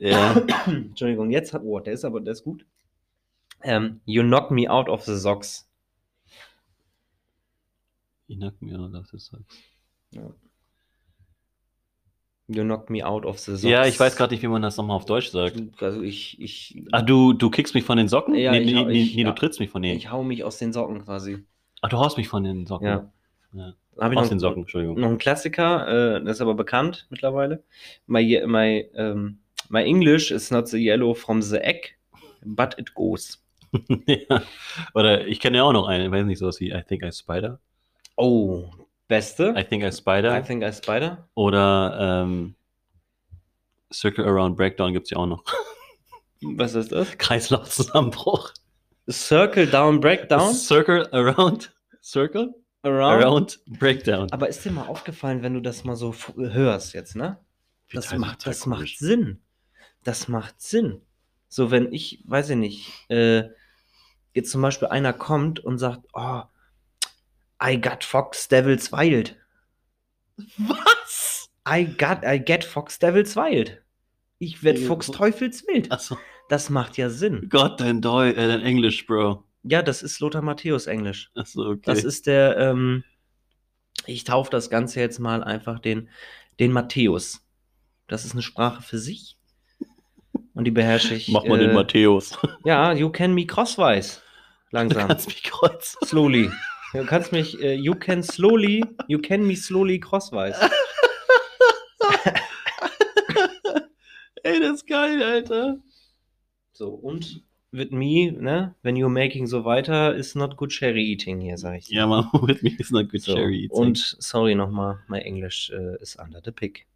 Entschuldigung, jetzt hat, oh, der ist aber, der ist gut. Ähm, you knock me out of the socks. Ich nack mir an, das ist You knock me out of the socks. Ja, ich weiß gerade nicht, wie man das nochmal auf Deutsch sagt. Also ich, ich, Ah, du, du kickst mich von den Socken? Ja, nee, ich nee, ich- nee, ja. du trittst mich von denen. ich hau mich aus den Socken quasi. Ah, du haust mich von den Socken. Ja. Ja. Hab ich Aus noch, den Socken, Entschuldigung. noch einen Klassiker, äh, das ist aber bekannt mittlerweile. My, my, ähm, my English is not the yellow from the egg, but it goes. ja. Oder ich kenne ja auch noch einen, ich weiß nicht, sowas wie I think I spider. Oh, beste. I think I spider. I think I spider. Oder ähm, Circle Around Breakdown gibt es ja auch noch. Was ist das? Kreislaufzusammenbruch. Circle down, breakdown, Circle Around. Circle around. Around Breakdown. Aber ist dir mal aufgefallen, wenn du das mal so hörst jetzt, ne? Das macht, das macht. Sinn. Das macht Sinn. So, wenn ich, weiß ich nicht, äh, jetzt zum Beispiel einer kommt und sagt, oh, I got Fox Devil's Wild. Was? I got, I get Fox Devil's Wild. Ich werd Fuchs so- Teufels Wild. Achso. Das macht ja Sinn. Gott, dein Deu äh, dein Englisch, Bro. Ja, das ist Lothar Matthäus Englisch. Achso, okay. Das ist der, ähm, ich taufe das Ganze jetzt mal einfach den, den Matthäus. Das ist eine Sprache für sich. Und die beherrsche ich. Mach mal äh, den Matthäus. Ja, you can me crosswise. Du Langsam. kannst mich kreuzen. slowly. Du kannst mich, äh, you can slowly, you can me slowly crosswise. Ey, das ist geil, Alter. So, und with me, ne, when you're making so weiter, is not good cherry eating hier, sag ich. Ja, man, with me is not good so. cherry eating. Und sorry nochmal, my English äh, is under the pick.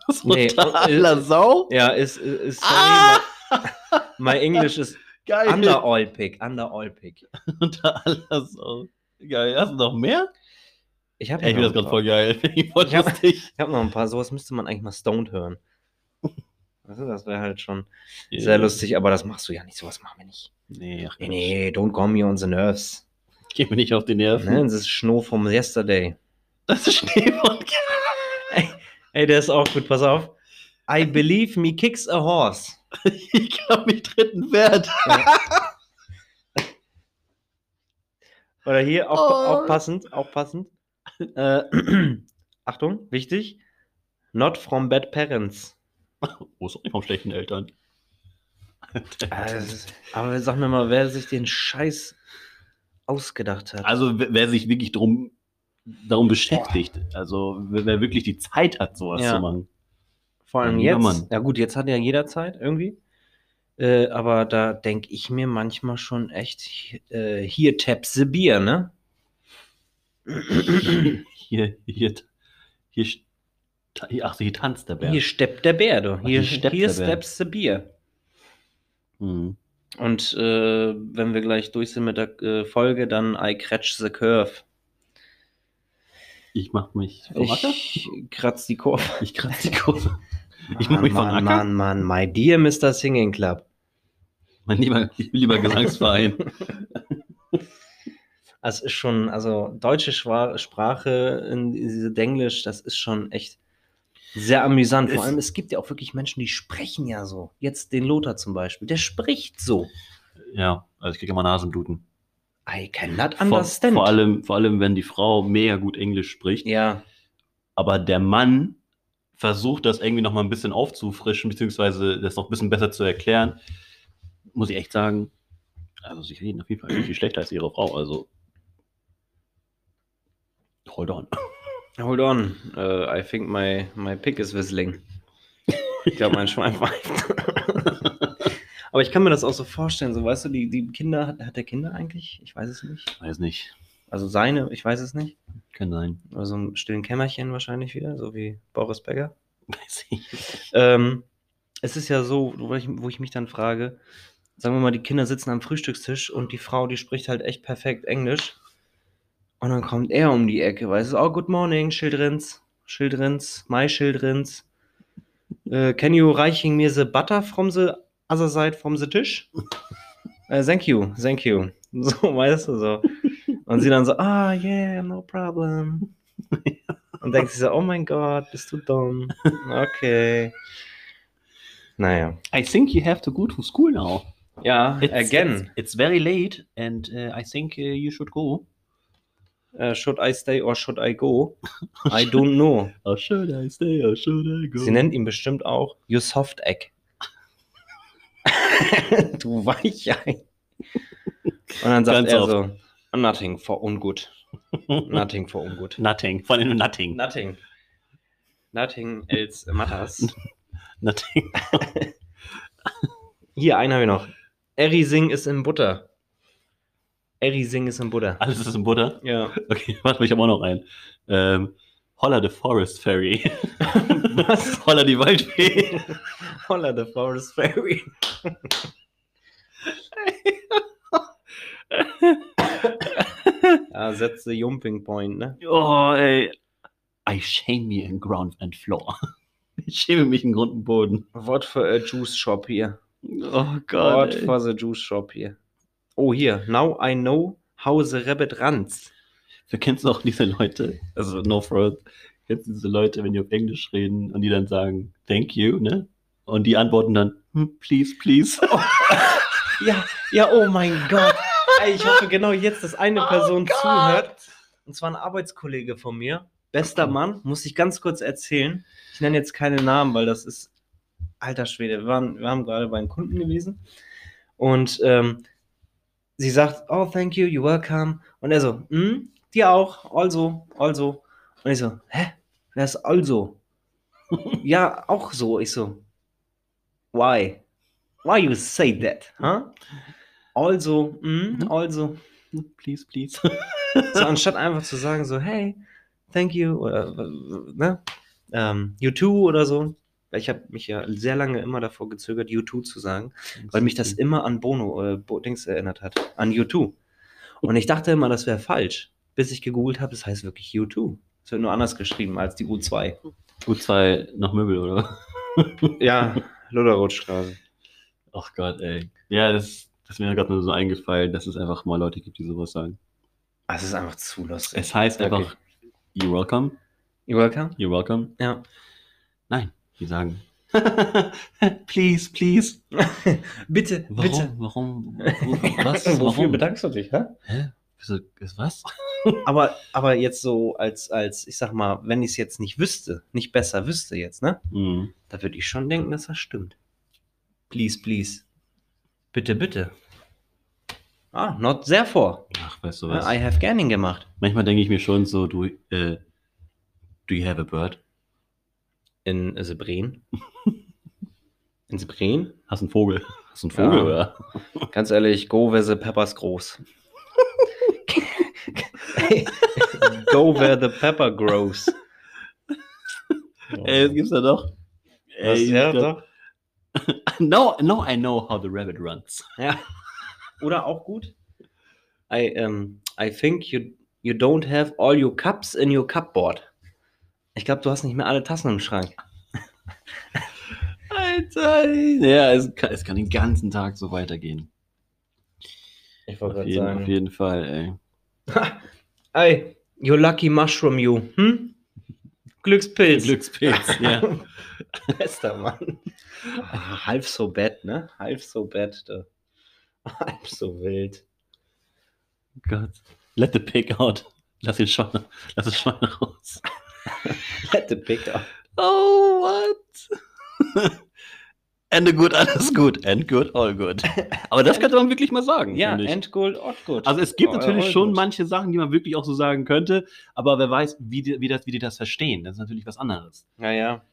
das nee, totaler äh, Sau. Ja, ist, ist sorry, Ah! my, my English is Geil. under all pick, under all pick. Unter aller Sau. Geil. Hast du noch mehr? Ich habe ich finde das gerade voll geil. Ich Ich hab- habe noch ein paar, sowas müsste man eigentlich mal stoned hören. Also, das wäre halt schon sehr lustig, aber das machst du ja nicht, sowas machen wir nicht. Nee, ach, Nee, nee, don't call me on the nerves. Geh mir nicht auf die Nerven. Ne? Das ist Schnee vom Yesterday. Das ist Schnee von Ey, ey, der ist auch gut, pass auf. I believe me kicks a horse. Ich glaube, mich dritten Wert. Oder hier, auch, Oh. auch passend, auch passend. Äh, Achtung, wichtig. Not from bad parents. Oh, ist auch nicht vom schlechten Eltern. Also, aber sag mir mal, wer sich den Scheiß ausgedacht hat. Also, wer wer sich wirklich drum, darum beschäftigt, also wer, wirklich die Zeit hat, sowas Ja. zu machen. Vor allem Ja, jetzt. Mann. Ja gut, jetzt hat ja jeder Zeit irgendwie. Äh, aber da denke ich mir manchmal schon echt, äh, hier taps the Bier, ne? Hier, hier, hier, hier, ach, hier tanzt der Bär. Hier steppt der Bär, du. Ach, Hier, hier steppt hier der Bär. steps the Bier. Hm. Und äh, wenn wir gleich durch sind mit der äh, Folge, dann I catch the curve. Ich mach mich vom Acker. Ich kratz die Kurve. Ich kratze die Kurve. Ich mach mich vom Mann, Acker. Mann, Mann, my dear Mr. Singing Club. Mein lieber, lieber Gesangsverein. Das ist schon, also deutsche Sprache in diese Denglisch, das ist schon echt sehr amüsant. Vor Es- allem, es gibt ja auch wirklich Menschen, die sprechen ja so. Jetzt den Lothar zum Beispiel, der spricht so. ja, also ich kriege immer Nasenbluten. I cannot Vor, understand. vor, allem, vor allem, wenn die Frau mega gut Englisch spricht, ja, aber der Mann versucht, das irgendwie noch mal ein bisschen aufzufrischen, beziehungsweise das noch ein bisschen besser zu erklären, muss ich echt sagen, also sie reden auf jeden Fall viel schlechter als ihre Frau, also hold on. hold on. Uh, I think my, my pig is whistling. Ich glaube, mein Schwein pfeift. Aber ich kann mir das auch so vorstellen, so weißt du, die, die Kinder, hat, hat der Kinder eigentlich? Ich weiß es nicht. Weiß nicht, Also seine, ich weiß es nicht. kann sein. Oder so im stillen Kämmerchen wahrscheinlich wieder, so wie Boris Becker. Weiß ich. Ähm, es ist ja so, wo ich, wo ich mich dann frage, sagen wir mal, die Kinder sitzen am Frühstückstisch und die Frau, die spricht halt echt perfekt Englisch. Und dann kommt er um die Ecke, weißt du, oh, good morning, Childrens, Childrens, my Childrens. Äh, can you reiching me the butter from the other side from the Tisch? Äh, thank you, thank you. So, weißt du, so. Und sie dann so, ah, yeah, no problem. Und denkt sich so, oh mein Gott, bist du dumm. Okay. Naja. I think you have to go to school now. Ja, It's, again. It's, it's very late and uh, I think uh, you should go. Uh, should I stay or should I go? I don't know. Or should I stay or should I go? Sie nennt ihn bestimmt auch You Soft Egg. du Weichei. Und dann sagt Ganz er oft. so, nothing for ungut. Nothing for ungut. Nothing. Von den Nothing. Nothing. Nothing else matters. Nothing. Hier, einen habe ich noch. Eri Singh ist in Butter. Eri Singh ist in Butter. Alles ist in Butter. Ja. Okay, warte, ich habe auch noch einen. Ähm, Holla the Forest Fairy. Was? Holla die Waldfee. Holla the Forest Fairy. Ja, setzt the Jumping Point, ne? oh, ey. I shame me in ground and floor. Ich schäme mich in Grund und Boden. What for a juice shop hier. Oh What Gott. ey. for the juice shop hier. Oh, hier. Now I know how the rabbit runs. Du kennst auch diese Leute, also no fraud, kennst du diese Leute, wenn die auf Englisch reden und die dann sagen, thank you, ne? Und die antworten dann, hm, please, please. Ja, ja, oh mein Gott. Ich hoffe genau jetzt, dass eine Oh Person Gott. zuhört. Und zwar ein Arbeitskollege von mir. Bester Mann, muss ich ganz kurz erzählen. Ich nenne jetzt keine Namen, weil das ist alter Schwede. Wir, waren, wir haben gerade bei einem Kunden gewesen. Und ähm, sie sagt, oh, thank you, you're welcome. Und er so, hm, dir auch, also, also. Und ich so, hä? Wer ist also? ja, auch so. Ich so, why? Why you say that? Huh? Also, mm, also. please, please. So, anstatt einfach zu sagen, so, hey, thank you, oder, ne? Ähm, you too oder so. Ich habe mich ja sehr lange immer davor gezögert, you too zu sagen, weil mich das immer an Bono, äh, Dings erinnert hat. An you too. Und ich dachte immer, das wäre falsch, bis ich gegoogelt habe, das heißt wirklich you too. Es wird nur anders geschrieben als die U2. Gut zwei noch Möbel, oder? Ja, Luderrothstraße. Ach Gott, ey. Ja, das, das ist mir gerade nur so eingefallen, dass es einfach mal Leute gibt, die sowas sagen. Ah, Es ist einfach zu lustig. Es heißt Okay. einfach, you're welcome, You welcome? you're welcome. Ja. Nein, die sagen, please, please. bitte, Warum, bitte. warum, wo- was, Wofür warum? bedankst du dich, hä? Hä? Was? Aber, aber jetzt so als, als, ich sag mal, wenn ich es jetzt nicht wüsste, nicht besser wüsste jetzt, ne? Mhm. Da würde ich schon denken, dass das stimmt. Please, please. Bitte, bitte. Ah, not sehr vor. Ach, weißt du was? I have Ganning gemacht. Manchmal denke ich mir schon so, du, äh, do you have a bird? In Sebren. In Sebren? Hast einen Vogel? Hast einen Vogel, Ja. oder? Ganz ehrlich, go where the pepper's groß. Go where the pepper grows. Ey, das gibt's da doch. Was, Ey, ja, doch. no, no, I know how the rabbit runs. Ja. Oder auch gut. I, um, I think you, you don't have all your cups in your cupboard. Ich glaube, du hast nicht mehr alle Tassen im Schrank. Alter, ja, es kann, es kann den ganzen Tag so weitergehen. Ich Auf jeden, auf jeden Fall, ey. Ey, you lucky mushroom, you. Hm? Glückspilz. Glückspilz, ja. Bester Mann. Ah, halb so bad, ne? Halb so bad. Du. Halb so wild. Gott. Let the pig out. Lass den Schwein, lass das Schwein raus. Let the pick up. Oh, what? Ende gut, alles gut. End good, all good. Aber das könnte man wirklich mal sagen. Ja, finde ich. Endgold, Oddgold. Also es gibt Oh, natürlich all schon good. manche Sachen, die man wirklich auch so sagen könnte, aber wer weiß, wie die, wie das, wie die das verstehen. Das ist natürlich was anderes. Ja, ja.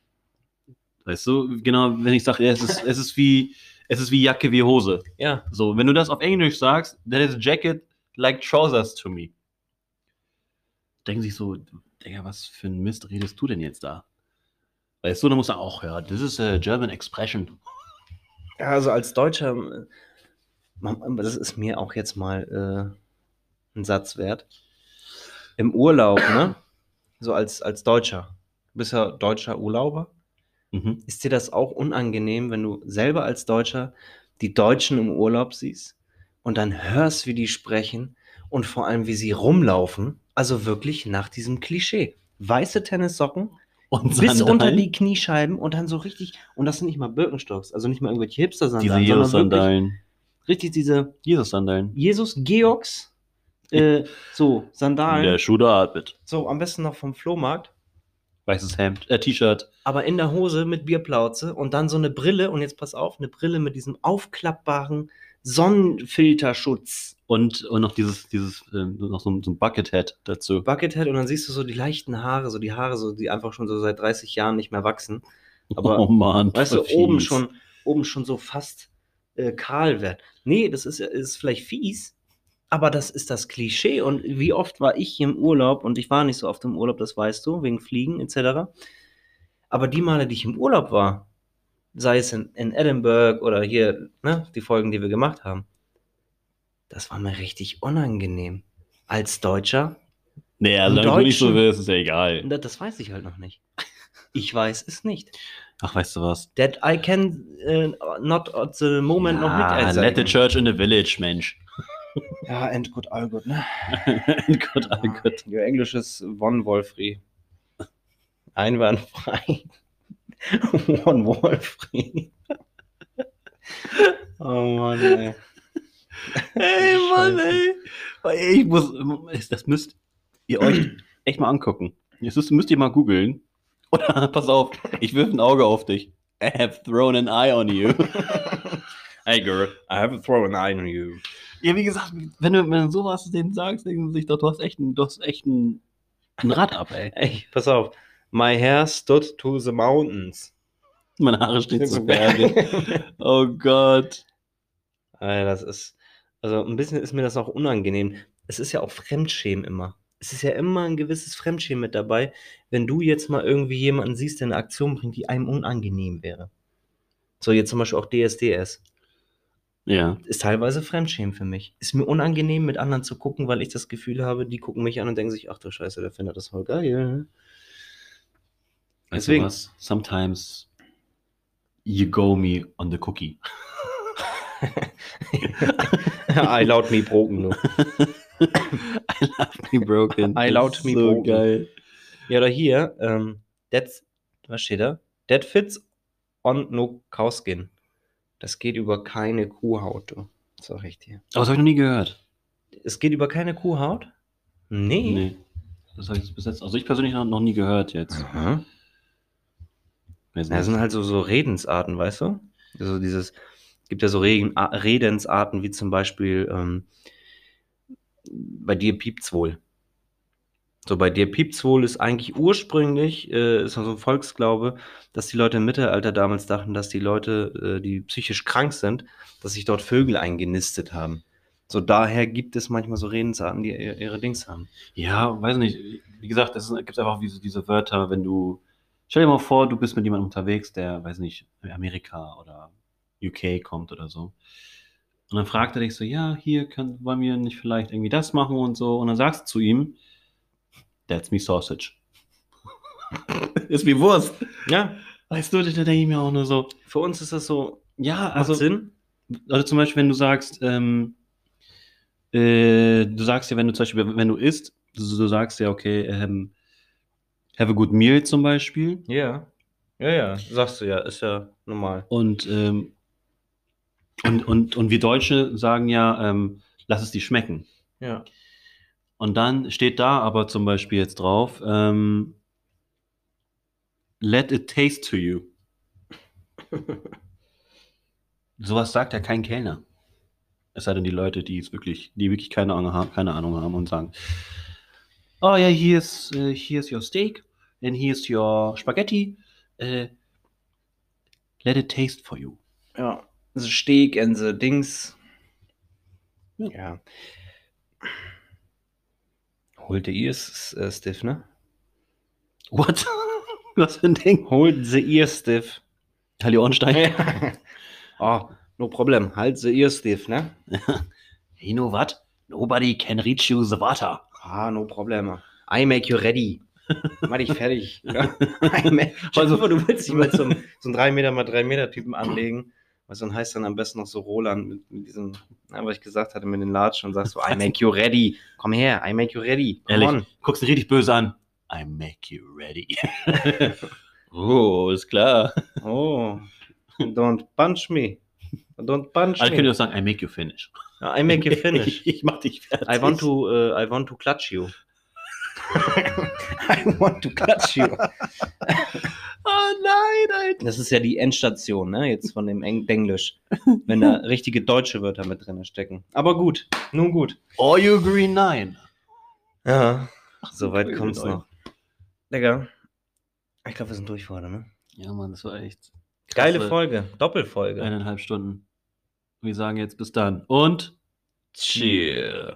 Weißt du, genau, wenn ich sage, ja, es ist, es ist wie, es ist wie Jacke wie Hose. Ja. So, wenn du das auf Englisch sagst, that is a jacket like trousers to me. Denken sich so, Digga, was für ein Mist redest du denn jetzt da? Weißt du, dann muss er auch, ja, this is a German expression. Ja, also als Deutscher, äh, man- das ist mir auch jetzt mal äh, ein Satz wert. Im Urlaub, ne? So als, als Deutscher. Du bist ja deutscher Urlauber. Mhm. Ist dir das auch unangenehm, wenn du selber als Deutscher die Deutschen im Urlaub siehst und dann hörst, wie die sprechen und vor allem, wie sie rumlaufen? Also wirklich nach diesem Klischee. weiße Tennissocken Und bis Sandalen? unter die Kniescheiben und dann so richtig, und das sind nicht mal Birkenstocks, also nicht mal irgendwelche Diese Hipster-Sandalen, wirklich Jesus-Sandalen. richtig diese Jesus-Sandalen. Jesus Georgs, äh, so, Der Sandalen, Schuh der atmet. so am besten noch vom Flohmarkt, Weißes Hemd, äh, T-Shirt. aber in der Hose mit Bierplauze und dann so eine Brille, und jetzt pass auf, eine Brille mit diesem aufklappbaren Sonnenfilterschutz. Und, und noch dieses, dieses, ähm, noch so, ein- so ein Buckethead dazu. Buckethead und dann siehst du so die leichten Haare, so die Haare, so, die einfach schon so seit 30 Jahren nicht mehr wachsen. Aber oh Mann. weißt du, oben schon, oben schon so fast äh, kahl werden. Nee, das ist, ist vielleicht fies, aber das ist das Klischee. Und wie oft war ich im Urlaub und ich war nicht so oft im Urlaub, das weißt du, wegen Fliegen etc. Aber die Male, die ich im Urlaub war, sei es in, in Edinburgh oder hier, ne, die Folgen, die wir gemacht haben, das war mir richtig unangenehm. Als Deutscher Nee, Im solange du nicht so willst, ist ja egal. Das, das weiß ich halt noch nicht. Ich weiß es nicht. Ach, weißt du was? That I can äh, not at the moment noch nicht Ah, einsagen. let the church in the village, Mensch. Ja, and good, all good, ne? Gott, oh Gott. Your English is one Wolfrey. Einwandfrei. one Wolfrey. oh Mann, ey. Ey, Mann, ey. Ich muss, das müsst ihr euch echt mal angucken. Das müsst, ihr mal googeln. Oder, pass auf, ich wirf ein Auge auf dich. I have thrown an eye on you. Hey girl, I have thrown an eye on you. Ja, wie gesagt, wenn du, wenn du sowas denen sagst, denken sie sich doch, du hast echt ein, du hast echt ein, ein Rad ab, ey. Ey, pass auf. My hair stood to the mountains. Meine Haare stehen zu Berge. Oh Gott. Ey, das ist, also ein bisschen ist mir das auch unangenehm. Es ist ja auch Fremdschämen immer. Es ist ja immer ein gewisses Fremdschämen mit dabei, wenn du jetzt mal irgendwie jemanden siehst, der eine Aktion bringt, die einem unangenehm wäre. So, jetzt zum Beispiel auch DSDS. Ja. Ist teilweise Fremdschämen für mich. Ist mir unangenehm, mit anderen zu gucken, weil ich das Gefühl habe, die gucken mich an und denken sich, ach du Scheiße, der findet das voll geil. Weißt Deswegen. du was? Sometimes you go me on the cookie. I loud me broken. I love me broken. I loud me so broken. geil. Ja, oder hier, ähm, that's, was steht da? That fits on no cowskin. Das geht über keine Kuhhaut, du. Sag ich dir. Aber das habe ich noch nie gehört. Es geht über keine Kuhhaut? Nee. Nee. Das habe ich bis jetzt, also ich persönlich noch, noch nie gehört jetzt. Aha. Das sind halt so, so Redensarten, weißt du? Also dieses, gibt ja so Reden, A- Redensarten wie zum Beispiel, ähm, bei dir piept's wohl. So, bei dir piept's wohl ist eigentlich ursprünglich, äh, ist so ein Volksglaube, dass die Leute im Mittelalter damals dachten, dass die Leute, äh, die psychisch krank sind, dass sich dort Vögel eingenistet haben. So, daher gibt es manchmal so Redensarten, die ihre, Dings haben. Ja, weiß nicht. Wie gesagt, es gibt einfach diese, diese Wörter, wenn du. Stell dir mal vor, du bist mit jemandem unterwegs, der, weiß nicht, Amerika oder UK kommt oder so. Und dann fragt er dich so, ja, hier können, wollen wir nicht vielleicht irgendwie das machen und so. Und dann sagst du zu ihm, that's me sausage. ist wie Wurst. Ja, Weißt du, da denke ich mir auch nur so, für uns ist das so, ja, macht also. Sinn. Oder zum Beispiel, wenn du sagst, ähm, äh, du sagst ja, wenn du zum Beispiel, wenn du isst, du, du sagst ja, okay, ähm, have a good meal zum Beispiel. Ja. Ja, ja, sagst du ja, ist ja normal. Und, ähm, und, und, und wir Deutsche sagen ja, ähm, lass es dir schmecken. Ja. Und dann steht da aber zum Beispiel jetzt drauf, ähm, let it taste to you. Sowas sagt ja kein Kellner. Es sei denn die Leute, die es wirklich, die wirklich keine Ahnung haben, keine Ahnung haben und sagen, oh ja, here's, uh, here's your steak and here's your spaghetti. Äh, let it taste for you. Ja. So Steg and the Dings. Ja. Ja. Holte ears äh, stiff, ne? What? Was für ein Ding? Hold the ear stiff. Halli Ornstein. oh, no problem. Halt the ear stiff, ne? You know what? Nobody can reach you the water. Ah, no problem. I make you ready. Mach dich fertig. Also, du willst dich einem, so einem 3 Meter mal 3 Meter Typen anlegen. Was dann heißt dann am besten noch so Roland mit, mit diesem, na, was ich gesagt hatte, mit den Latschen und sagst so, I make you ready. Komm her, I make you ready. Come Ehrlich, on. guckst du richtig böse an. I make you ready. oh, ist klar. Oh, don't punch me. Don't punch Also ich könnte me. auch sagen, I make you finish. I make you finish. ich, ich mach dich fertig. I want to, uh, I want to clutch you. I want to clutch you. Oh nein, Alter. Das ist ja die Endstation, ne? Jetzt von dem Eng Englisch. Wenn da richtige deutsche Wörter mit drin stecken. Aber gut, nun gut. All you green nine. Ja, soweit kommt's noch. Digga, ich glaube, wir sind durch für heute, ne? Ja, Mann, das war echt Geile krasse Folge, Doppelfolge. Eineinhalb Stunden. Wir sagen jetzt bis dann und Cheers.